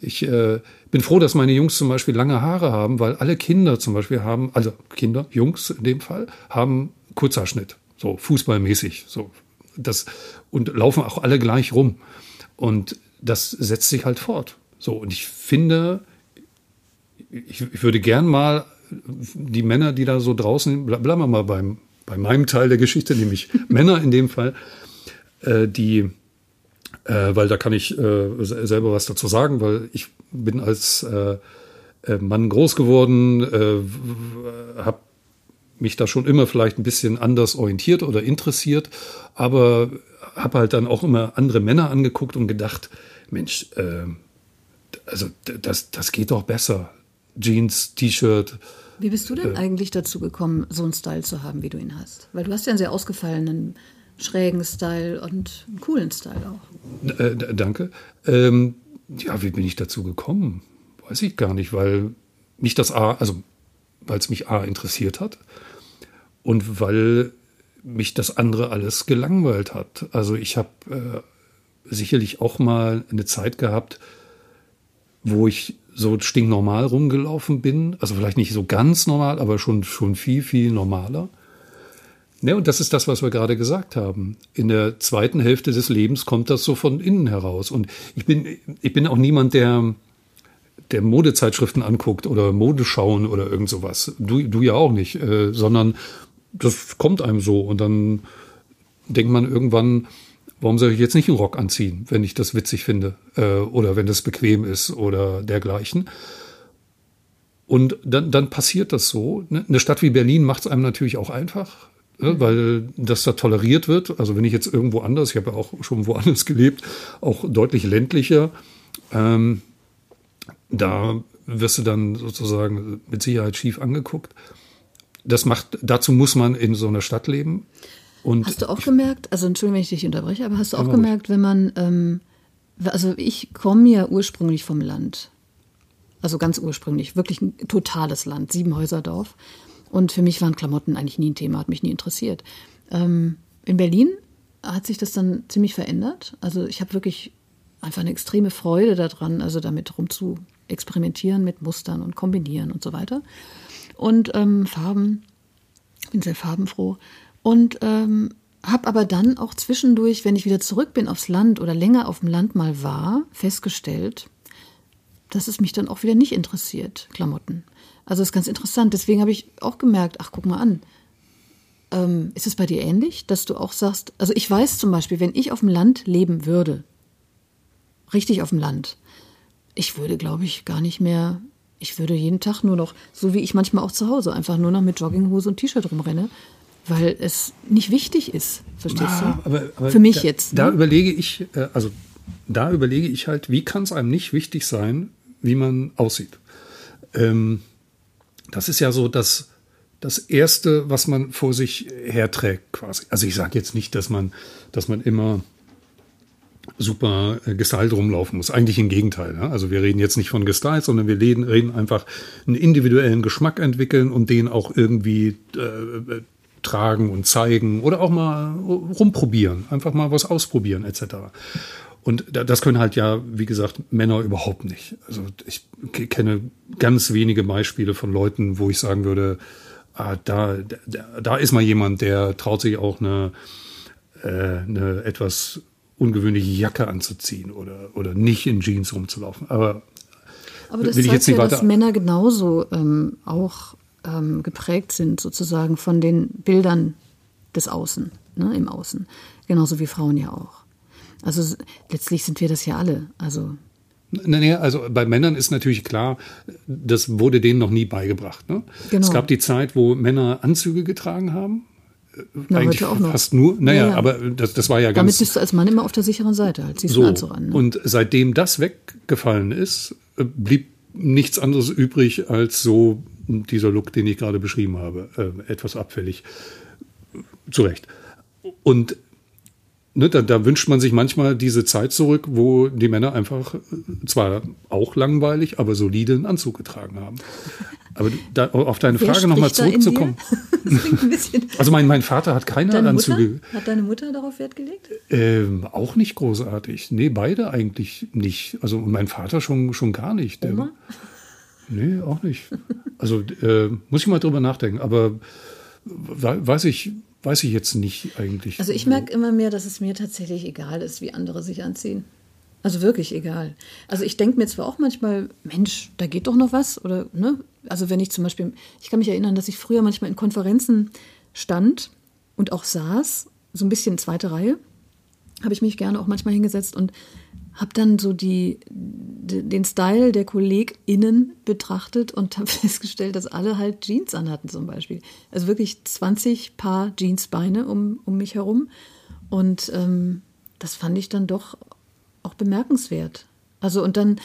Ich äh, bin froh, dass meine Jungs zum Beispiel lange Haare haben, weil alle Kinder zum Beispiel haben, also Kinder, Jungs in dem Fall, haben Kurzhaarschnitt, so fußballmäßig, so das und laufen auch alle gleich rum und das setzt sich halt fort. So und ich finde, ich, ich würde gern mal die Männer, die da so draußen, bleiben wir mal beim bei meinem Teil der Geschichte, nämlich Männer in dem Fall, äh, die, äh, weil da kann ich äh, selber was dazu sagen, weil ich bin als äh, äh Mann groß geworden, habe mich da schon immer vielleicht ein bisschen anders orientiert oder interessiert, aber habe halt dann auch immer andere Männer angeguckt und gedacht, Mensch, äh, also das, das geht doch besser. Jeans, T-Shirt. Wie bist du denn äh, eigentlich dazu gekommen, so einen Style zu haben, wie du ihn hast? Weil du hast ja einen sehr ausgefallenen schrägen Style und einen coolen Style auch. Äh, danke. Ähm, ja, wie bin ich dazu gekommen? Weiß ich gar nicht, weil mich das A, also weil es mich A interessiert hat und weil mich das andere alles gelangweilt hat. Also ich habe äh, sicherlich auch mal eine Zeit gehabt, wo ich so stinknormal rumgelaufen bin. Also vielleicht nicht so ganz normal, aber schon, schon viel, viel normaler. Ne, und das ist das, was wir gerade gesagt haben. In der zweiten Hälfte des Lebens kommt das so von innen heraus. Und ich bin, ich bin auch niemand, der, der Modezeitschriften anguckt oder Modeschauen oder irgend sowas. Du, du ja auch nicht, äh, sondern das kommt einem so. Und dann denkt man irgendwann, warum soll ich jetzt nicht einen Rock anziehen, wenn ich das witzig finde äh, oder wenn das bequem ist oder dergleichen. Und dann, dann passiert das so. Ne, eine Stadt wie Berlin macht es einem natürlich auch einfach ne, weil das da toleriert wird. Also wenn ich jetzt irgendwo anders, ich habe ja auch schon woanders gelebt, auch deutlich ländlicher, ähm, da wirst du dann sozusagen mit Sicherheit schief angeguckt. Das macht, dazu muss man in so einer Stadt leben. Und hast du auch gemerkt, also Entschuldigung, wenn ich dich unterbreche, aber hast du auch gemerkt, wenn man, ähm, also ich komme ja ursprünglich vom Land. Also ganz ursprünglich, wirklich ein totales Land, Siebenhäuserdorf. Und für mich waren Klamotten eigentlich nie ein Thema, hat mich nie interessiert. Ähm, in Berlin hat sich das dann ziemlich verändert. Also ich habe wirklich einfach eine extreme Freude daran, also damit rum zu experimentieren mit Mustern und kombinieren und so weiter. Und ähm, Farben, bin sehr farbenfroh. Und ähm, habe aber dann auch zwischendurch, wenn ich wieder zurück bin aufs Land oder länger auf dem Land mal war, festgestellt, dass es mich dann auch wieder nicht interessiert, Klamotten. Also das ist ganz interessant. Deswegen habe ich auch gemerkt, ach, guck mal an. Ähm, ist es bei dir ähnlich, dass du auch sagst, also ich weiß zum Beispiel, wenn ich auf dem Land leben würde, richtig auf dem Land, ich würde, glaube ich, gar nicht mehr, ich würde jeden Tag nur noch, so wie ich manchmal auch zu Hause, einfach nur noch mit Jogginghose und T-Shirt rumrenne, weil es nicht wichtig ist, verstehst ah, du? Aber, aber Für mich da, jetzt. Da ne? überlege ich, äh, also da überlege ich halt, wie kann es einem nicht wichtig sein, wie man aussieht. Ähm, das ist ja so das, das Erste, was man vor sich herträgt quasi. Also ich sage jetzt nicht, dass man, dass man immer super äh, gestylt rumlaufen muss. Eigentlich im Gegenteil. Ja? Also wir reden jetzt nicht von gestylt, sondern wir reden, reden einfach einen individuellen Geschmack entwickeln und den auch irgendwie äh, tragen und zeigen oder auch mal rumprobieren, einfach mal was ausprobieren etc. Und das können halt ja, wie gesagt, Männer überhaupt nicht. Also ich kenne ganz wenige Beispiele von Leuten, wo ich sagen würde, ah, da, da, da ist mal jemand, der traut sich auch eine, äh, eine etwas ungewöhnliche Jacke anzuziehen oder, oder nicht in Jeans rumzulaufen. Aber, Aber das will ich jetzt nicht ja, weiter. dass Männer genauso ähm, auch ähm, geprägt sind, sozusagen von den Bildern des Außen, ne, im Außen. Genauso wie Frauen ja auch. Also letztlich sind wir das ja alle. Also naja, also bei Männern ist natürlich klar, das wurde denen noch nie beigebracht. Ne? Genau. Es gab die Zeit, wo Männer Anzüge getragen haben. Na, Eigentlich heute auch noch. fast nur. Naja, ja, ja. aber das, das war ja ganz. Damit bist du als Mann immer auf der sicheren Seite, als siehst so. Anzug an. Ne? Und seitdem das weggefallen ist, äh, blieb nichts anderes übrig als so dieser Look, den ich gerade beschrieben habe, äh, etwas abfällig. Zu Recht. Und ne, da, da wünscht man sich manchmal diese Zeit zurück, wo die Männer einfach äh, zwar auch langweilig, aber solide einen Anzug getragen haben. Aber da, auf deine Wer Frage nochmal zurückzukommen. also mein, mein Vater hat keine deine Anzüge. Mutter? Hat deine Mutter darauf Wert gelegt? Ähm, auch nicht großartig. Nee, beide eigentlich nicht. Also mein Vater schon, schon gar nicht. Oma? Nee, auch nicht. Also äh, muss ich mal drüber nachdenken. Aber weiß ich, weiß ich jetzt nicht eigentlich. Also ich merke immer mehr, dass es mir tatsächlich egal ist, wie andere sich anziehen. Also wirklich egal. Also ich denke mir zwar auch manchmal, Mensch, da geht doch noch was. Oder, ne? Also wenn ich zum Beispiel, ich kann mich erinnern, dass ich früher manchmal in Konferenzen stand und auch saß, so ein bisschen zweite Reihe, habe ich mich gerne auch manchmal hingesetzt und habe dann so die, den Style der KollegInnen betrachtet und habe festgestellt, dass alle halt Jeans anhatten zum Beispiel. Also wirklich 20 Paar Jeansbeine um, um mich herum. Und ähm, das fand ich dann doch auch bemerkenswert. Also und dann,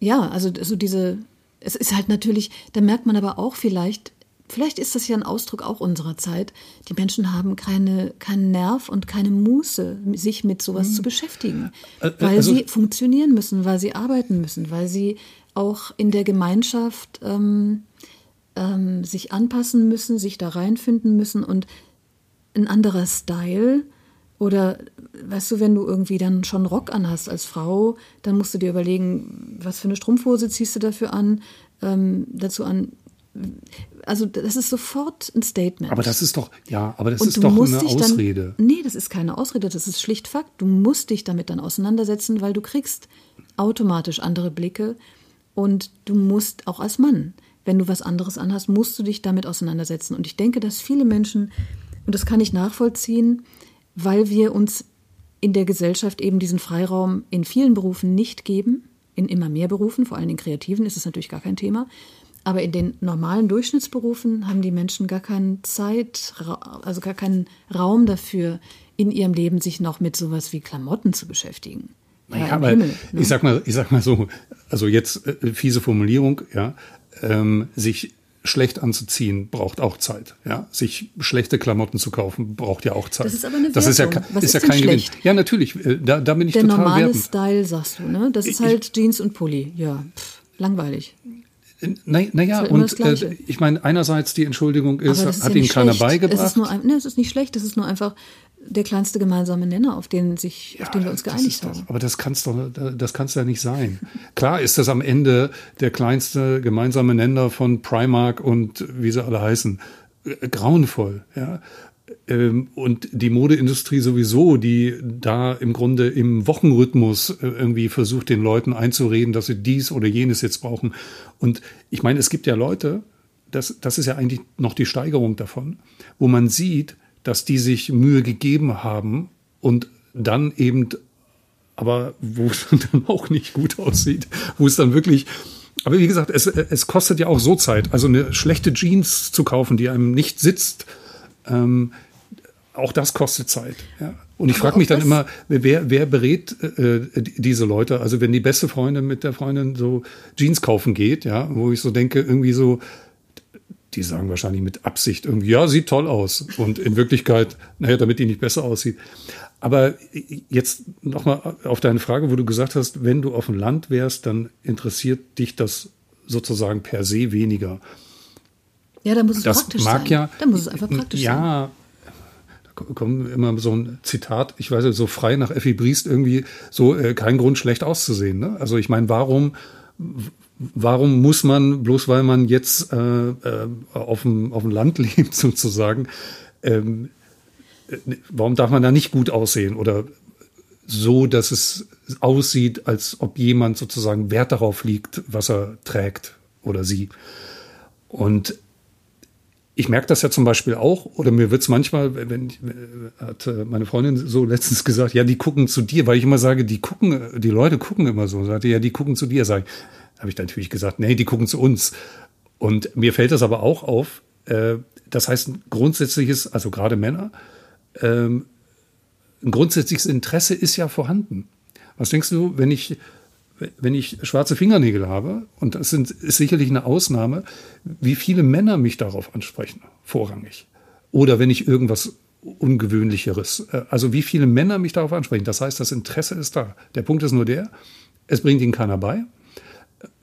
ja, also so diese, es ist halt natürlich, da merkt man aber auch vielleicht, Vielleicht ist das ja ein Ausdruck auch unserer Zeit. Die Menschen haben keine, keinen Nerv und keine Muße, sich mit sowas mhm. zu beschäftigen, äh, äh, weil also, sie funktionieren müssen, weil sie arbeiten müssen, weil sie auch in der Gemeinschaft ähm, ähm, sich anpassen müssen, sich da reinfinden müssen und ein anderer Style oder weißt du, wenn du irgendwie dann schon Rock anhast als Frau, dann musst du dir überlegen, was für eine Strumpfhose ziehst du dafür an, ähm, dazu an, also das ist sofort ein Statement. Aber das ist doch, ja, aber das und ist doch eine Ausrede. Dann, nee, das ist keine Ausrede, das ist schlicht Fakt. Du musst dich damit dann auseinandersetzen, weil du kriegst automatisch andere Blicke und du musst auch als Mann, wenn du was anderes anhast, musst du dich damit auseinandersetzen. Und ich denke, dass viele Menschen, und das kann ich nachvollziehen, weil wir uns in der Gesellschaft eben diesen Freiraum in vielen Berufen nicht geben, in immer mehr Berufen, vor allem in Kreativen ist es natürlich gar kein Thema, aber in den normalen Durchschnittsberufen haben die Menschen gar keine Zeit, also gar keinen Raum dafür, in ihrem Leben sich noch mit sowas wie Klamotten zu beschäftigen. Naja, aber Himmel, ne? ich sag mal, ich sag mal so, also jetzt äh, fiese Formulierung, ja, ähm, sich schlecht anzuziehen braucht auch Zeit. Ja, sich schlechte Klamotten zu kaufen braucht ja auch Zeit. Das ist aber eine Das ist ja, Was ist ja kein schlecht? Gewinn. Ja, natürlich. Äh, da, da bin ich Der total normale wertend. Style, sagst du, ne? Das ist ich, halt Jeans und Pulli. Ja, pff, langweilig. Naja, na und äh, ich meine, einerseits die Entschuldigung ist, ist hat ja ihnen keiner beigebracht. Es ist, nur ein, ne, es ist nicht schlecht, es ist nur einfach der kleinste gemeinsame Nenner, auf den, sich, ja, auf den wir uns geeinigt haben. Das, aber das kann's doch, das kann's ja nicht sein. Klar ist das am Ende der kleinste gemeinsame Nenner von Primark und wie sie alle heißen. Äh, grauenvoll, ja. Ähm, und die Modeindustrie sowieso, die da im Grunde im Wochenrhythmus äh, irgendwie versucht, den Leuten einzureden, dass sie dies oder jenes jetzt brauchen. Und ich meine, es gibt ja Leute, das, das ist ja eigentlich noch die Steigerung davon, wo man sieht, dass die sich Mühe gegeben haben und dann eben, aber wo es dann auch nicht gut aussieht, wo es dann wirklich aber wie gesagt, es, es kostet ja auch so Zeit. Also eine schlechte Jeans zu kaufen, die einem nicht sitzt, ähm, auch das kostet Zeit. Ja. Und ich frage mich dann immer, wer, wer berät äh, diese Leute? Also wenn die beste Freundin mit der Freundin so Jeans kaufen geht, ja, wo ich so denke, irgendwie so, die sagen wahrscheinlich mit Absicht irgendwie, ja, sieht toll aus. Und in Wirklichkeit, naja, damit die nicht besser aussieht. Aber jetzt nochmal auf deine Frage, wo du gesagt hast, wenn du auf dem Land wärst, dann interessiert dich das sozusagen per se weniger. Ja, dann muss es das praktisch mag sein. Ja, dann muss es einfach praktisch ja, sein. Ja, kommt immer so ein Zitat, ich weiß nicht, so frei nach Effi Briest irgendwie so äh, kein Grund schlecht auszusehen. Ne? Also ich meine, warum warum muss man, bloß weil man jetzt äh, äh, auf, dem, auf dem Land lebt sozusagen, ähm, äh, warum darf man da nicht gut aussehen oder so, dass es aussieht, als ob jemand sozusagen Wert darauf liegt, was er trägt oder sie. Und ich merke das ja zum Beispiel auch, oder mir wird es manchmal, wenn hat meine Freundin so letztens gesagt, ja, die gucken zu dir, weil ich immer sage, die gucken, die Leute gucken immer so. Sagte, ja, die gucken zu dir. Sag ich, habe ich dann natürlich gesagt, nee, die gucken zu uns. Und mir fällt das aber auch auf. Äh, das heißt, ein grundsätzliches, also gerade Männer, ähm, ein grundsätzliches Interesse ist ja vorhanden. Was denkst du, wenn ich wenn ich schwarze Fingernägel habe, und das sind, ist sicherlich eine Ausnahme, wie viele Männer mich darauf ansprechen, vorrangig. Oder wenn ich irgendwas Ungewöhnlicheres, äh, also wie viele Männer mich darauf ansprechen. Das heißt, das Interesse ist da. Der Punkt ist nur der, es bringt ihnen keiner bei.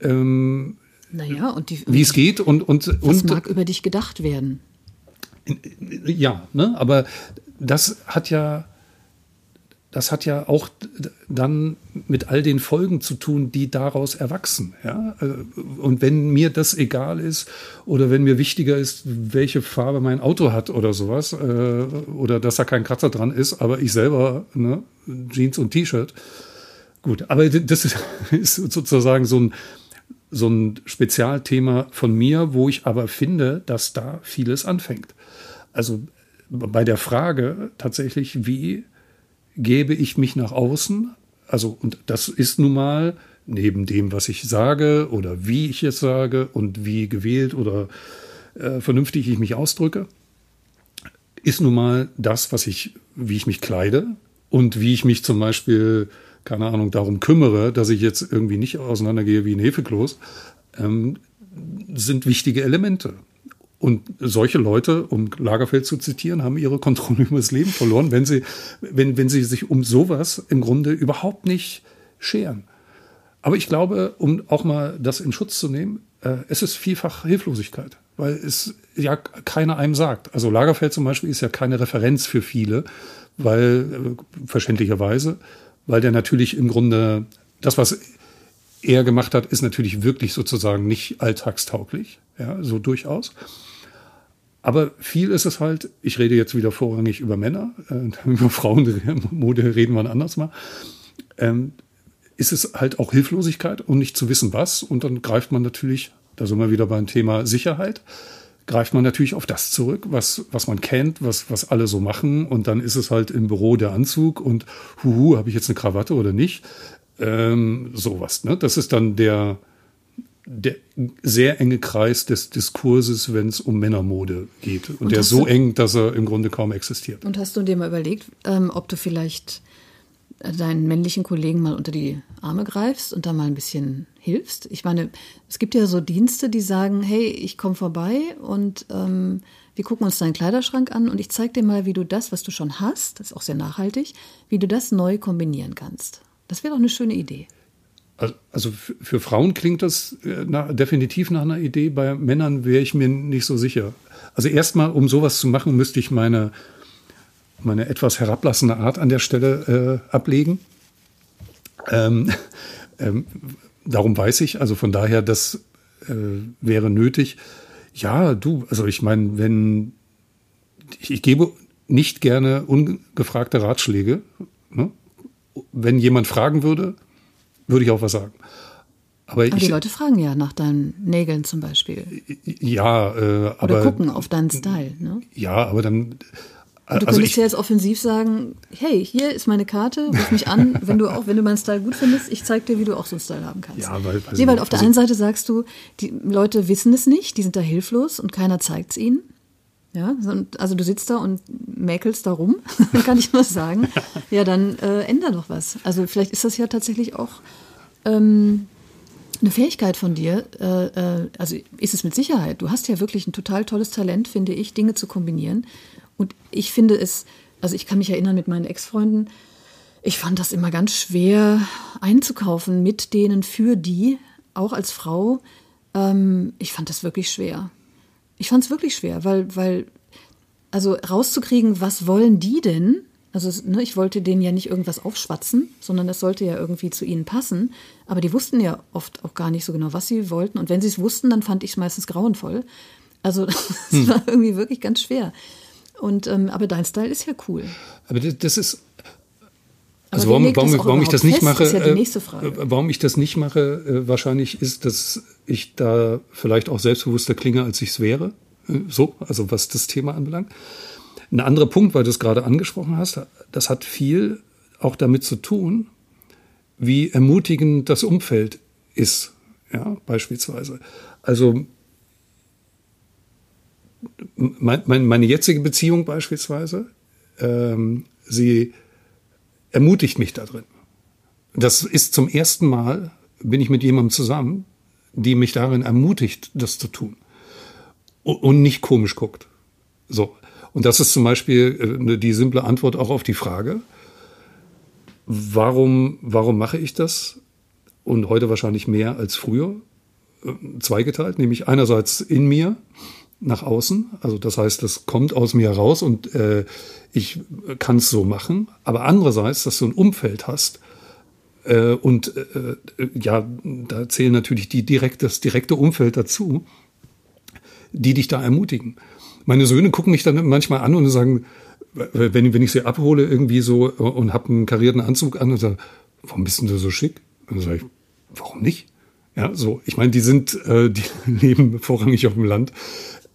Ähm, naja, und die, wie es geht und und was und mag über dich gedacht werden. Ja, ne, aber das hat ja das hat ja auch dann mit all den Folgen zu tun, die daraus erwachsen. Ja? Und wenn mir das egal ist oder wenn mir wichtiger ist, welche Farbe mein Auto hat oder sowas, äh, oder dass da kein Kratzer dran ist, aber ich selber ne, Jeans und T-Shirt, gut. Aber das ist sozusagen so ein, so ein Spezialthema von mir, wo ich aber finde, dass da vieles anfängt. Also bei der Frage tatsächlich, wie gebe ich mich nach außen. Also, und das ist nun mal neben dem, was ich sage oder wie ich es sage und wie gewählt oder äh, vernünftig ich mich ausdrücke, ist nun mal das, was ich, wie ich mich kleide und wie ich mich zum Beispiel, keine Ahnung, darum kümmere, dass ich jetzt irgendwie nicht auseinandergehe wie ein Hefekloß, ähm, sind wichtige Elemente. Und solche Leute, um Lagerfeld zu zitieren, haben ihre Kontrolle über das Leben verloren, wenn sie, wenn, wenn sie sich um sowas im Grunde überhaupt nicht scheren. Aber ich glaube, um auch mal das in Schutz zu nehmen, äh, es ist vielfach Hilflosigkeit, weil es ja keiner einem sagt. Also Lagerfeld zum Beispiel ist ja keine Referenz für viele, weil äh, verständlicherweise, weil der natürlich im Grunde das, was er gemacht hat, ist natürlich wirklich sozusagen nicht alltagstauglich, ja, so durchaus. Aber viel ist es halt, ich rede jetzt wieder vorrangig über Männer, äh, über Frauenmode reden wir anders mal, ähm, ist es halt auch Hilflosigkeit und nicht zu wissen was. Und dann greift man natürlich, da sind wir wieder beim Thema Sicherheit, greift man natürlich auf das zurück, was, was man kennt, was, was alle so machen. Und dann ist es halt im Büro der Anzug und huhu, habe ich jetzt eine Krawatte oder nicht? Ähm, sowas. Ne? Das ist dann der, der sehr enge Kreis des Diskurses, wenn es um Männermode geht. Und, und der so eng, dass er im Grunde kaum existiert. Und hast du dir mal überlegt, ähm, ob du vielleicht deinen männlichen Kollegen mal unter die Arme greifst und da mal ein bisschen hilfst? Ich meine, es gibt ja so Dienste, die sagen, hey, ich komme vorbei und ähm, wir gucken uns deinen Kleiderschrank an und ich zeige dir mal, wie du das, was du schon hast, das ist auch sehr nachhaltig, wie du das neu kombinieren kannst. Das wäre doch eine schöne Idee. Also für Frauen klingt das äh, definitiv nach einer Idee. Bei Männern wäre ich mir nicht so sicher. Also erstmal, um sowas zu machen, müsste ich meine, meine etwas herablassende Art an der Stelle äh, ablegen. Ähm, ähm, darum weiß ich, also von daher, das äh, wäre nötig. Ja, du, also ich meine, wenn ich, ich gebe nicht gerne ungefragte Ratschläge. Ne? Wenn jemand fragen würde, würde ich auch was sagen. Aber, aber ich, die Leute fragen ja nach deinen Nägeln zum Beispiel. Ja, äh, aber. Oder gucken auf deinen Style, ne? Ja, aber dann. Und du also könntest ja jetzt offensiv sagen, hey, hier ist meine Karte, ruf mich an, wenn du auch, wenn du meinen Style gut findest, ich zeig dir, wie du auch so einen Style haben kannst. Ja, weil, nee, weil auf der also, einen Seite sagst du, die Leute wissen es nicht, die sind da hilflos und keiner zeigt es ihnen. Ja, also du sitzt da und mäkelst da rum, kann ich nur sagen. Ja, dann äh, änder doch was. Also vielleicht ist das ja tatsächlich auch ähm, eine Fähigkeit von dir. Äh, äh, also ist es mit Sicherheit. Du hast ja wirklich ein total tolles Talent, finde ich, Dinge zu kombinieren. Und ich finde es, also ich kann mich erinnern mit meinen Ex-Freunden, ich fand das immer ganz schwer einzukaufen mit denen für die, auch als Frau. Ähm, ich fand das wirklich schwer. Ich fand es wirklich schwer, weil, weil, also rauszukriegen, was wollen die denn? Also ne, ich wollte denen ja nicht irgendwas aufschwatzen, sondern das sollte ja irgendwie zu ihnen passen. Aber die wussten ja oft auch gar nicht so genau, was sie wollten. Und wenn sie es wussten, dann fand ich es meistens grauenvoll. Also das hm. war irgendwie wirklich ganz schwer. Und ähm, aber dein Style ist ja cool. Aber das, das ist also warum, warum, warum ich das nicht fest, mache, ja äh, warum ich das nicht mache, äh, wahrscheinlich ist, dass ich da vielleicht auch selbstbewusster klinge, als ich es wäre. Äh, so, also was das Thema anbelangt. Ein anderer Punkt, weil du es gerade angesprochen hast, das hat viel auch damit zu tun, wie ermutigend das Umfeld ist, ja, beispielsweise. Also mein, meine jetzige Beziehung beispielsweise, ähm, sie ermutigt mich da drin. Das ist zum ersten Mal, bin ich mit jemandem zusammen, die mich darin ermutigt, das zu tun. Und nicht komisch guckt. So. Und das ist zum Beispiel äh, die simple Antwort auch auf die Frage, warum, warum mache ich das? Und heute wahrscheinlich mehr als früher. Äh, zweigeteilt, nämlich einerseits in mir, nach außen. Also das heißt, das kommt aus mir heraus und äh, ich kann es so machen. Aber andererseits, dass du ein Umfeld hast äh, und äh, ja, da zählen natürlich die direkt, das direkte Umfeld dazu, die dich da ermutigen. Meine Söhne gucken mich dann manchmal an und sagen, wenn, wenn ich sie abhole irgendwie so und habe einen karierten Anzug an und sage, warum bist denn du so schick? Und dann sage ich, warum nicht? Ja, so. Ich meine, die sind, äh, die leben vorrangig auf dem Land.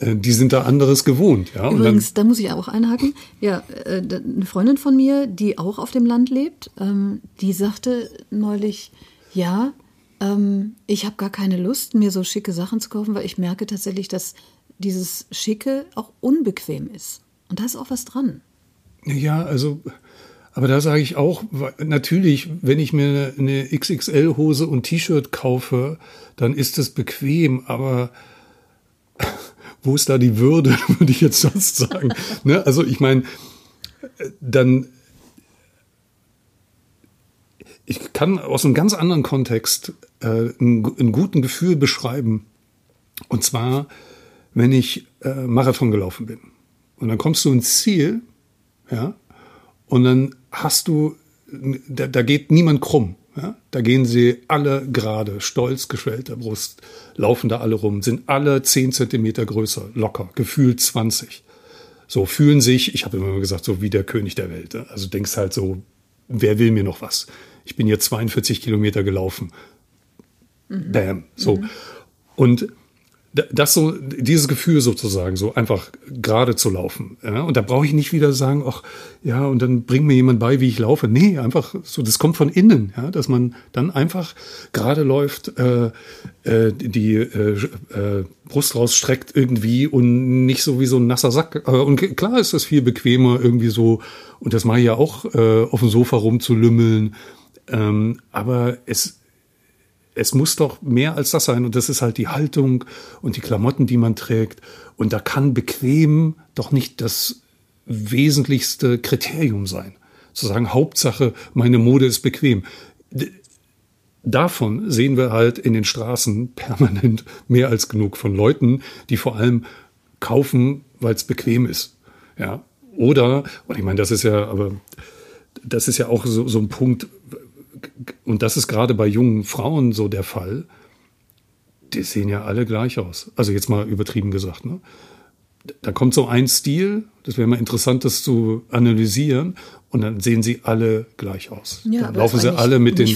Äh, die sind da anderes gewohnt. Ja? Übrigens, da muss ich auch einhaken. Ja, äh, eine Freundin von mir, die auch auf dem Land lebt, ähm, die sagte neulich, ja, ähm, ich habe gar keine Lust, mir so schicke Sachen zu kaufen, weil ich merke tatsächlich, dass dieses Schicke auch unbequem ist. Und da ist auch was dran. Ja, also, aber da sage ich auch, natürlich, wenn ich mir eine XXL-Hose und T-Shirt kaufe, dann ist es bequem, aber wo ist da die Würde, würde ich jetzt sonst sagen. ne? Also ich meine, dann, ich kann aus einem ganz anderen Kontext äh, einen, einen guten Gefühl beschreiben. Und zwar, wenn ich äh, Marathon gelaufen bin. Und dann kommst du ins Ziel, ja, und dann hast du, da, da geht niemand krumm. Ja? Da gehen sie alle gerade, stolz geschwellter Brust, laufen da alle rum, sind alle zehn Zentimeter größer, locker, gefühlt 20. So fühlen sich, ich habe immer gesagt, so wie der König der Welt. Also denkst halt so, wer will mir noch was? Ich bin jetzt 42 Kilometer gelaufen. Mhm. Bam. So. Mhm. Und das so, dieses Gefühl sozusagen, so einfach gerade zu laufen. Ja? Und da brauche ich nicht wieder sagen, ach, ja, und dann bringt mir jemand bei, wie ich laufe. Nee, einfach so, das kommt von innen, ja, dass man dann einfach gerade läuft, äh, äh, die äh, äh, Brust rausstreckt irgendwie und nicht so wie so ein nasser Sack. Und klar ist das viel bequemer irgendwie so, und das mache ich ja auch, äh, auf dem Sofa rumzulümmeln. Ähm, aber es, es muss doch mehr als das sein. Und das ist halt die Haltung und die Klamotten, die man trägt. Und da kann bequem doch nicht das wesentlichste Kriterium sein. Zu sagen, Hauptsache, meine Mode ist bequem. Davon sehen wir halt in den Straßen permanent mehr als genug von Leuten, die vor allem kaufen, weil es bequem ist. Ja. Oder, und ich meine, das ist ja, aber das ist ja auch so, so ein Punkt, und das ist gerade bei jungen Frauen so der Fall, die sehen ja alle gleich aus. Also jetzt mal übertrieben gesagt. Ne? Da kommt so ein Stil, das wäre mal interessant, das zu analysieren, und dann sehen sie alle gleich aus. Ja, dann laufen sie alle mit den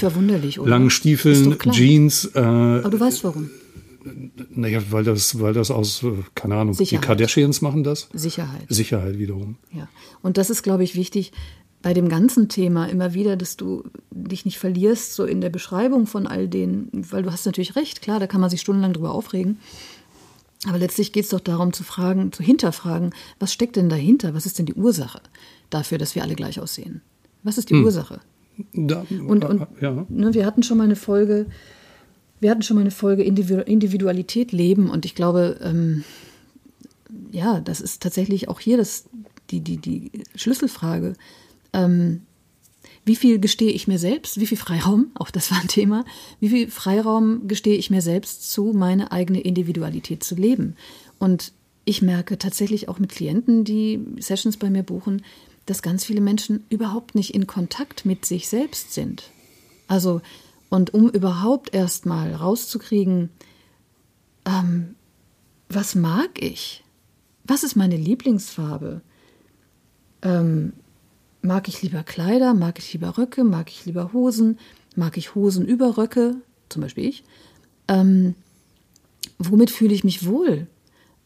langen Stiefeln, Jeans. Äh, aber du weißt warum. Naja, weil das, weil das aus, keine Ahnung, Sicherheit. die Kardashians machen das. Sicherheit. Sicherheit wiederum. Ja. Und das ist, glaube ich, wichtig, bei dem ganzen Thema immer wieder, dass du dich nicht verlierst, so in der Beschreibung von all den, weil du hast natürlich recht, klar, da kann man sich stundenlang drüber aufregen. Aber letztlich geht es doch darum zu fragen, zu hinterfragen, was steckt denn dahinter? Was ist denn die Ursache dafür, dass wir alle gleich aussehen? Was ist die hm. Ursache? Da, und, und ja. ne, wir hatten schon mal eine Folge, wir hatten schon mal eine Folge Individualität leben und ich glaube, ähm, ja, das ist tatsächlich auch hier das, die, die, die Schlüsselfrage. Ähm, wie viel gestehe ich mir selbst? Wie viel Freiraum? Auch das war ein Thema. Wie viel Freiraum gestehe ich mir selbst zu, meine eigene Individualität zu leben? Und ich merke tatsächlich auch mit Klienten, die Sessions bei mir buchen, dass ganz viele Menschen überhaupt nicht in Kontakt mit sich selbst sind. Also, und um überhaupt erstmal rauszukriegen, ähm, was mag ich? Was ist meine Lieblingsfarbe? Ähm, mag ich lieber Kleider? Mag ich lieber Röcke? Mag ich lieber Hosen? Mag ich Hosen über Röcke? Zum Beispiel ich. Ähm, womit fühle ich mich wohl?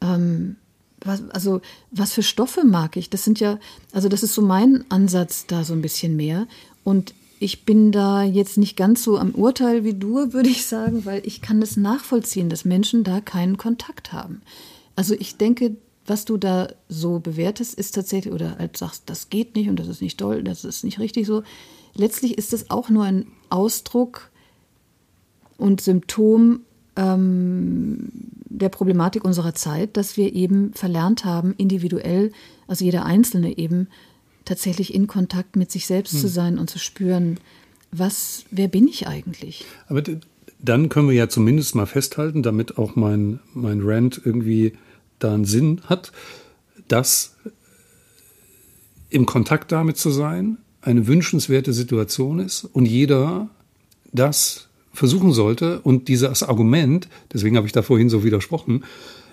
Ähm, was, also, was für Stoffe mag ich? Das sind ja, also, das ist so mein Ansatz da so ein bisschen mehr. Und ich bin da jetzt nicht ganz so am Urteil wie du, würde ich sagen, weil ich kann das nachvollziehen, dass Menschen da keinen Kontakt haben. Also ich denke, was du da so bewertest, ist tatsächlich, oder als sagst, das geht nicht und das ist nicht toll, das ist nicht richtig so. Letztlich ist es auch nur ein Ausdruck und Symptom ähm, der Problematik unserer Zeit, dass wir eben verlernt haben, individuell, also jeder Einzelne eben, tatsächlich in Kontakt mit sich selbst hm. zu sein und zu spüren, was, wer bin ich eigentlich? Aber dann können wir ja zumindest mal festhalten, damit auch mein, mein Rant irgendwie da einen Sinn hat, dass im Kontakt damit zu sein eine wünschenswerte Situation ist und jeder das versuchen sollte und dieses Argument, deswegen habe ich da vorhin so widersprochen,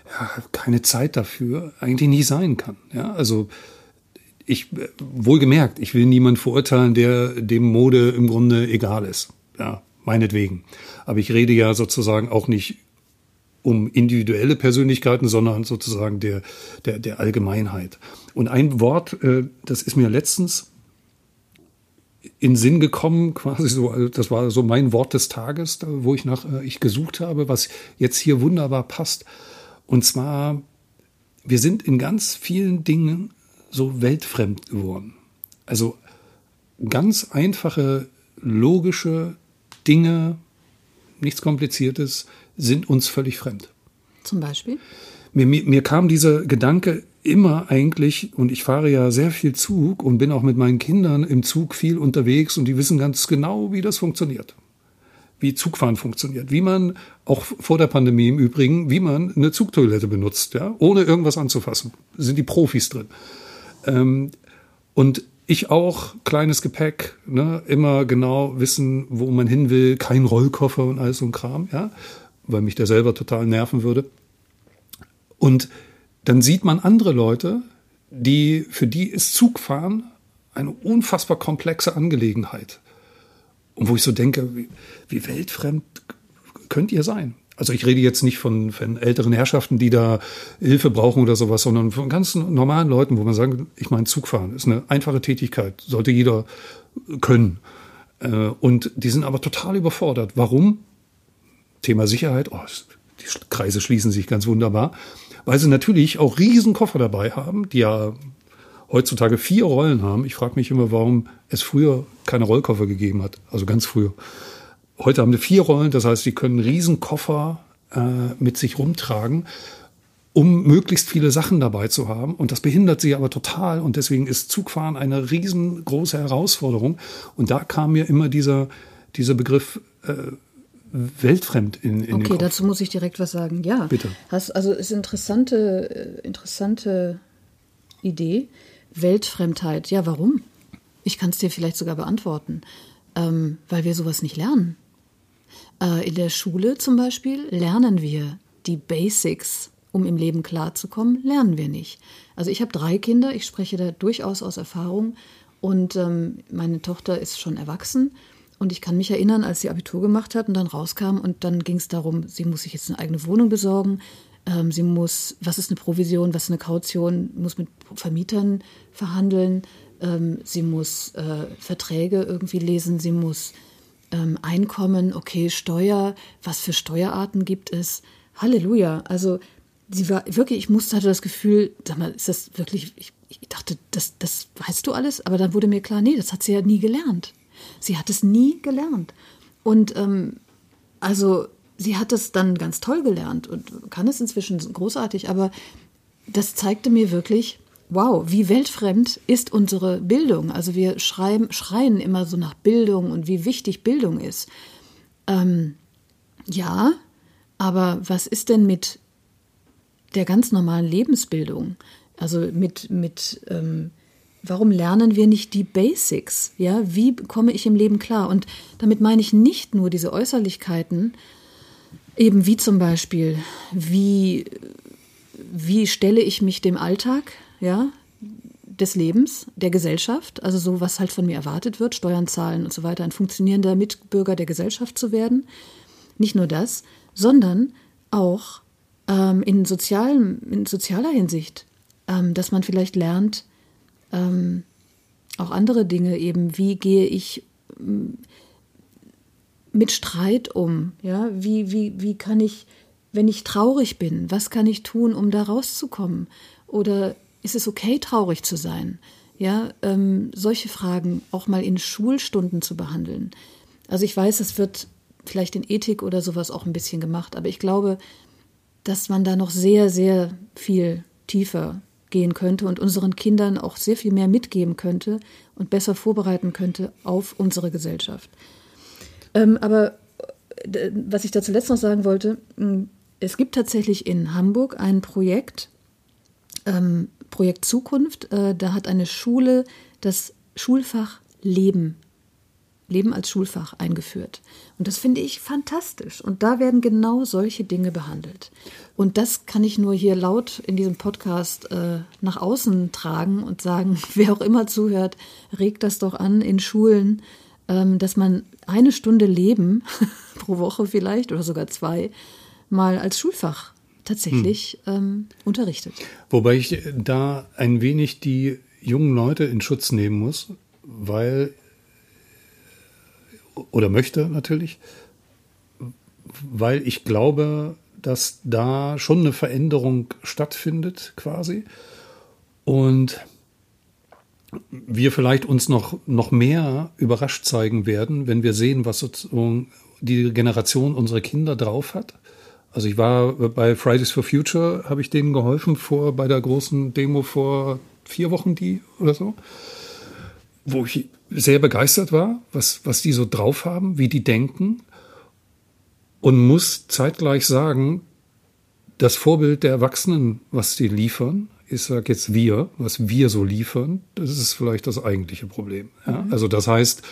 ja, keine Zeit dafür eigentlich nicht sein kann. Ja, also ich wohlgemerkt, ich will niemand verurteilen, der dem Mode im Grunde egal ist. Ja, meinetwegen. Aber ich rede ja sozusagen auch nicht um individuelle Persönlichkeiten, sondern sozusagen der, der, der Allgemeinheit. Und ein Wort, äh, das ist mir letztens in Sinn gekommen, quasi so, also das war so mein Wort des Tages, wo ich nach äh, ich gesucht habe, was jetzt hier wunderbar passt. Und zwar, wir sind in ganz vielen Dingen so weltfremd geworden. Also ganz einfache, logische Dinge, nichts Kompliziertes, sind uns völlig fremd. Zum Beispiel? Mir, mir, mir kam dieser Gedanke immer eigentlich, und ich fahre ja sehr viel Zug und bin auch mit meinen Kindern im Zug viel unterwegs und die wissen ganz genau, wie das funktioniert. Wie Zugfahren funktioniert. Wie man, auch vor der Pandemie im Übrigen, wie man eine Zugtoilette benutzt, ja, ohne irgendwas anzufassen. Da sind die Profis drin. Ähm, und ich auch, kleines Gepäck, ne, immer genau wissen, wo man hin will, kein Rollkoffer und alles so ein Kram, ja weil mich der selber total nerven würde. Und dann sieht man andere Leute, die, für die ist Zugfahren eine unfassbar komplexe Angelegenheit. Und wo ich so denke, wie, wie weltfremd könnt ihr sein? Also ich rede jetzt nicht von, von älteren Herrschaften, die da Hilfe brauchen oder sowas, sondern von ganz normalen Leuten, wo man sagt, ich meine, Zugfahren ist eine einfache Tätigkeit, sollte jeder können. Äh, und die sind aber total überfordert. Warum? Thema Sicherheit, oh, die Kreise schließen sich ganz wunderbar, weil sie natürlich auch riesen Koffer dabei haben, die ja heutzutage vier Rollen haben. Ich frage mich immer, warum es früher keine Rollkoffer gegeben hat, also ganz früher. Heute haben wir vier Rollen, das heißt, die können riesen Koffer äh, mit sich rumtragen, um möglichst viele Sachen dabei zu haben. Und das behindert sie aber total. Und deswegen ist Zugfahren eine riesengroße Herausforderung. Und da kam mir immer dieser, dieser Begriff äh, weltfremd in, in Okay, dazu muss ich direkt was sagen. Ja, bitte. Hast, also ist interessante, äh, interessante Idee. Weltfremdheit. Ja, warum? Ich kann es dir vielleicht sogar beantworten. Ähm, weil wir sowas nicht lernen. Äh, in der Schule zum Beispiel lernen wir die Basics, um im Leben klarzukommen, lernen wir nicht. Also ich habe drei Kinder, ich spreche da durchaus aus Erfahrung und ähm, meine Tochter ist schon erwachsen und ich kann mich erinnern, als sie Abitur gemacht hat und dann rauskam und dann ging es darum, sie muss sich jetzt eine eigene Wohnung besorgen. Ähm, sie muss, was ist eine Provision, was ist eine Kaution, muss mit Vermietern verhandeln. Ähm, sie muss äh, Verträge irgendwie lesen. Sie muss ähm, Einkommen, okay, Steuer, was für Steuerarten gibt es. Halleluja. Also sie war wirklich, ich musste, hatte das Gefühl, sag mal, ist das wirklich, ich, ich dachte, das, das weißt du alles, aber dann wurde mir klar, nee, das hat sie ja nie gelernt. Sie hat es nie gelernt. Und ähm, also sie hat es dann ganz toll gelernt und kann es inzwischen großartig, aber das zeigte mir wirklich, wow, wie weltfremd ist unsere Bildung. Also wir schreiben, schreien immer so nach Bildung und wie wichtig Bildung ist. Ähm, ja, aber was ist denn mit der ganz normalen Lebensbildung? Also mit, mit ähm, warum lernen wir nicht die Basics? Ja, wie komme ich im Leben klar? Und damit meine ich nicht nur diese Äußerlichkeiten, eben wie zum Beispiel, wie, wie stelle ich mich dem Alltag, ja, des Lebens, der Gesellschaft, also so, was halt von mir erwartet wird, Steuern zahlen und so weiter, ein funktionierender Mitbürger der Gesellschaft zu werden. Nicht nur das, sondern auch ähm, in, sozialem, in sozialer Hinsicht, ähm, dass man vielleicht lernt, ähm, auch andere Dinge eben, wie gehe ich mm, mit Streit um, ja, wie, wie, wie kann ich, wenn ich traurig bin, was kann ich tun, um da rauszukommen? Oder ist es okay, traurig zu sein? Ja, ähm, solche Fragen auch mal in Schulstunden zu behandeln. Also ich weiß, es wird vielleicht in Ethik oder sowas auch ein bisschen gemacht, aber ich glaube, dass man da noch sehr, sehr viel tiefer gehen könnte und unseren Kindern auch sehr viel mehr mitgeben könnte und besser vorbereiten könnte auf unsere Gesellschaft. Ähm, aber äh, was ich da zuletzt noch sagen wollte, es gibt tatsächlich in Hamburg ein Projekt, ähm, Projekt Zukunft. Äh, da hat eine Schule das Schulfach Leben Leben als Schulfach eingeführt. Und das finde ich fantastisch. Und da werden genau solche Dinge behandelt. Und das kann ich nur hier laut in diesem Podcast äh, nach außen tragen und sagen, wer auch immer zuhört, regt das doch an in Schulen, ähm, dass man eine Stunde Leben pro Woche vielleicht oder sogar zwei mal als Schulfach tatsächlich hm. ähm, unterrichtet. Wobei ich da ein wenig die jungen Leute in Schutz nehmen muss, weil oder möchte natürlich, weil ich glaube, dass da schon eine Veränderung stattfindet quasi und wir vielleicht uns noch, noch mehr überrascht zeigen werden, wenn wir sehen, was sozusagen die Generation unserer Kinder drauf hat. Also ich war bei Fridays for Future, habe ich denen geholfen vor bei der großen Demo vor vier Wochen die oder so, wo ich sehr begeistert war, was, was die so drauf haben, wie die denken und muss zeitgleich sagen, das Vorbild der Erwachsenen, was die liefern, ich sage jetzt wir, was wir so liefern, das ist vielleicht das eigentliche Problem. Ja? Mhm. Also das heißt,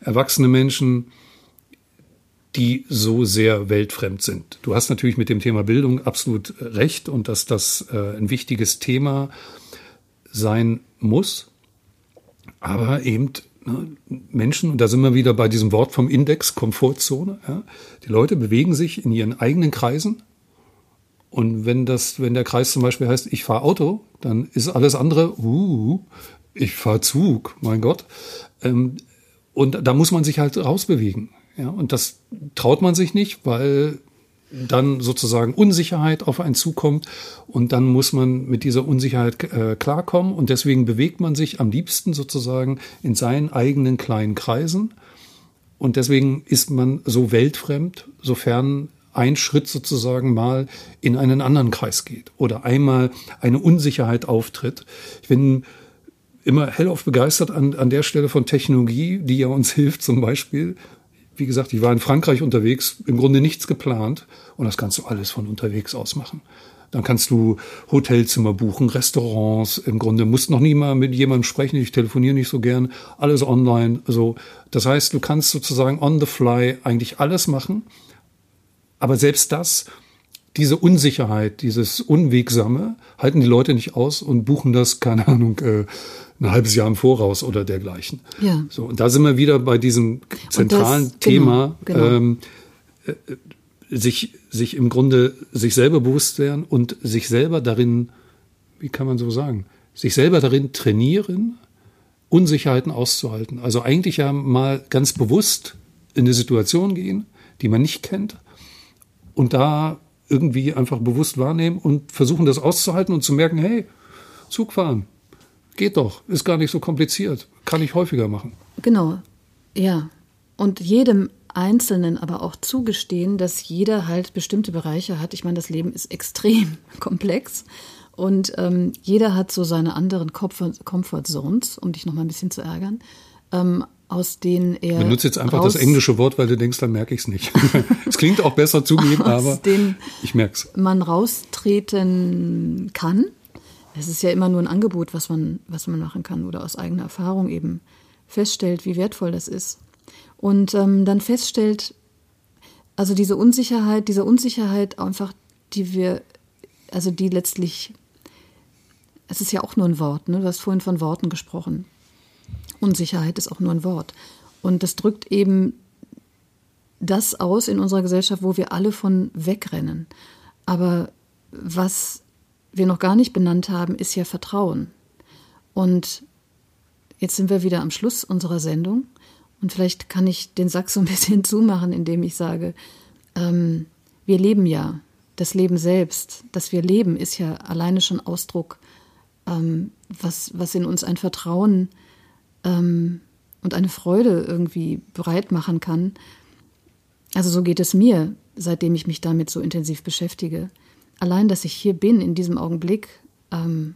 erwachsene Menschen, die so sehr weltfremd sind. Du hast natürlich mit dem Thema Bildung absolut recht und dass das äh, ein wichtiges Thema sein muss, aber eben Ne, Menschen, und da sind wir wieder bei diesem Wort vom Index, Komfortzone, ja, die Leute bewegen sich in ihren eigenen Kreisen. Und wenn das, wenn der Kreis zum Beispiel heißt, ich fahre Auto, dann ist alles andere, uh, ich fahre Zug, mein Gott. Ähm, und da muss man sich halt rausbewegen. Ja, und das traut man sich nicht, weil dann sozusagen Unsicherheit auf einen zukommt und dann muss man mit dieser Unsicherheit äh, klarkommen und deswegen bewegt man sich am liebsten sozusagen in seinen eigenen kleinen Kreisen und deswegen ist man so weltfremd, sofern ein Schritt sozusagen mal in einen anderen Kreis geht oder einmal eine Unsicherheit auftritt. Ich bin immer hellauf begeistert an, an der Stelle von Technologie, die ja uns hilft, zum Beispiel wie gesagt, ich war in Frankreich unterwegs, im Grunde nichts geplant und das kannst du alles von unterwegs aus machen. Dann kannst du Hotelzimmer buchen, Restaurants, im Grunde musst noch nie mal mit jemandem sprechen, ich telefoniere nicht so gern, alles online. Also, das heißt, du kannst sozusagen on the fly eigentlich alles machen. Aber selbst das, diese Unsicherheit, dieses Unwegsame, halten die Leute nicht aus und buchen das, keine Ahnung, äh, ein halbes Jahr im Voraus oder dergleichen. Ja. So, und da sind wir wieder bei diesem zentralen das, Thema, genau, genau. Ähm, äh, sich, sich im Grunde sich selber bewusst werden und sich selber darin, wie kann man so sagen, sich selber darin trainieren, Unsicherheiten auszuhalten. Also eigentlich ja mal ganz bewusst in eine Situation gehen, die man nicht kennt und da irgendwie einfach bewusst wahrnehmen und versuchen, das auszuhalten und zu merken, hey, Zug fahren, geht doch, ist gar nicht so kompliziert, kann ich häufiger machen. Genau, ja. Und jedem Einzelnen aber auch zugestehen, dass jeder halt bestimmte Bereiche hat. Ich meine, das Leben ist extrem komplex und ähm, jeder hat so seine anderen Comfort, Comfort Zones, um dich noch mal ein bisschen zu ärgern, ähm, aus denen er. Benutze jetzt einfach das englische Wort, weil du denkst, dann merke ich es nicht. es klingt auch besser zugeben, aber ich merke es. Man raustreten kann. Es ist ja immer nur ein Angebot, was man, was man machen kann oder aus eigener Erfahrung eben feststellt, wie wertvoll das ist. Und ähm, dann feststellt, also diese Unsicherheit, diese Unsicherheit einfach, die wir, also die letztlich es ist ja auch nur ein Wort, ne? du hast vorhin von Worten gesprochen. Unsicherheit ist auch nur ein Wort. Und das drückt eben das aus in unserer Gesellschaft, wo wir alle von wegrennen. Aber was wir noch gar nicht benannt haben, ist ja Vertrauen. Und jetzt sind wir wieder am Schluss unserer Sendung. Und vielleicht kann ich den Sack so ein bisschen zumachen, indem ich sage, ähm, wir leben ja. Das Leben selbst, das wir leben, ist ja alleine schon Ausdruck ähm, was, was in uns ein Vertrauen ähm, und eine Freude irgendwie bereit machen kann. Also so geht es mir, seitdem ich mich damit so intensiv beschäftige. Allein, dass ich hier bin in diesem Augenblick, ähm,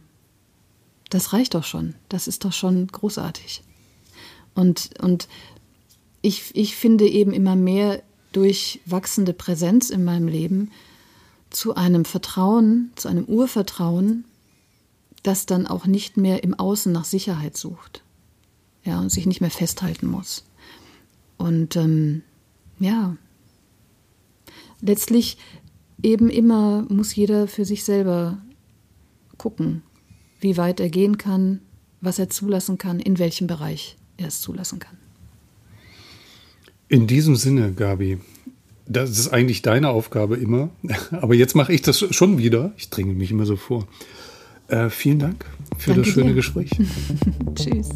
das reicht doch schon. Das ist doch schon großartig. Und, und ich, ich finde eben immer mehr durch wachsende Präsenz in meinem Leben zu einem Vertrauen, zu einem Urvertrauen, das dann auch nicht mehr im Außen nach Sicherheit sucht. Ja, und sich nicht mehr festhalten muss. Und ähm, ja, letztlich eben immer muss jeder für sich selber gucken, wie weit er gehen kann, was er zulassen kann, in welchem Bereich er es zulassen kann. In diesem Sinne, Gabi, das ist eigentlich deine Aufgabe immer, aber jetzt mache ich das schon wieder. Ich dringe mich immer so vor. Äh, vielen Dank für Danke das schöne dir. Gespräch. Tschüss.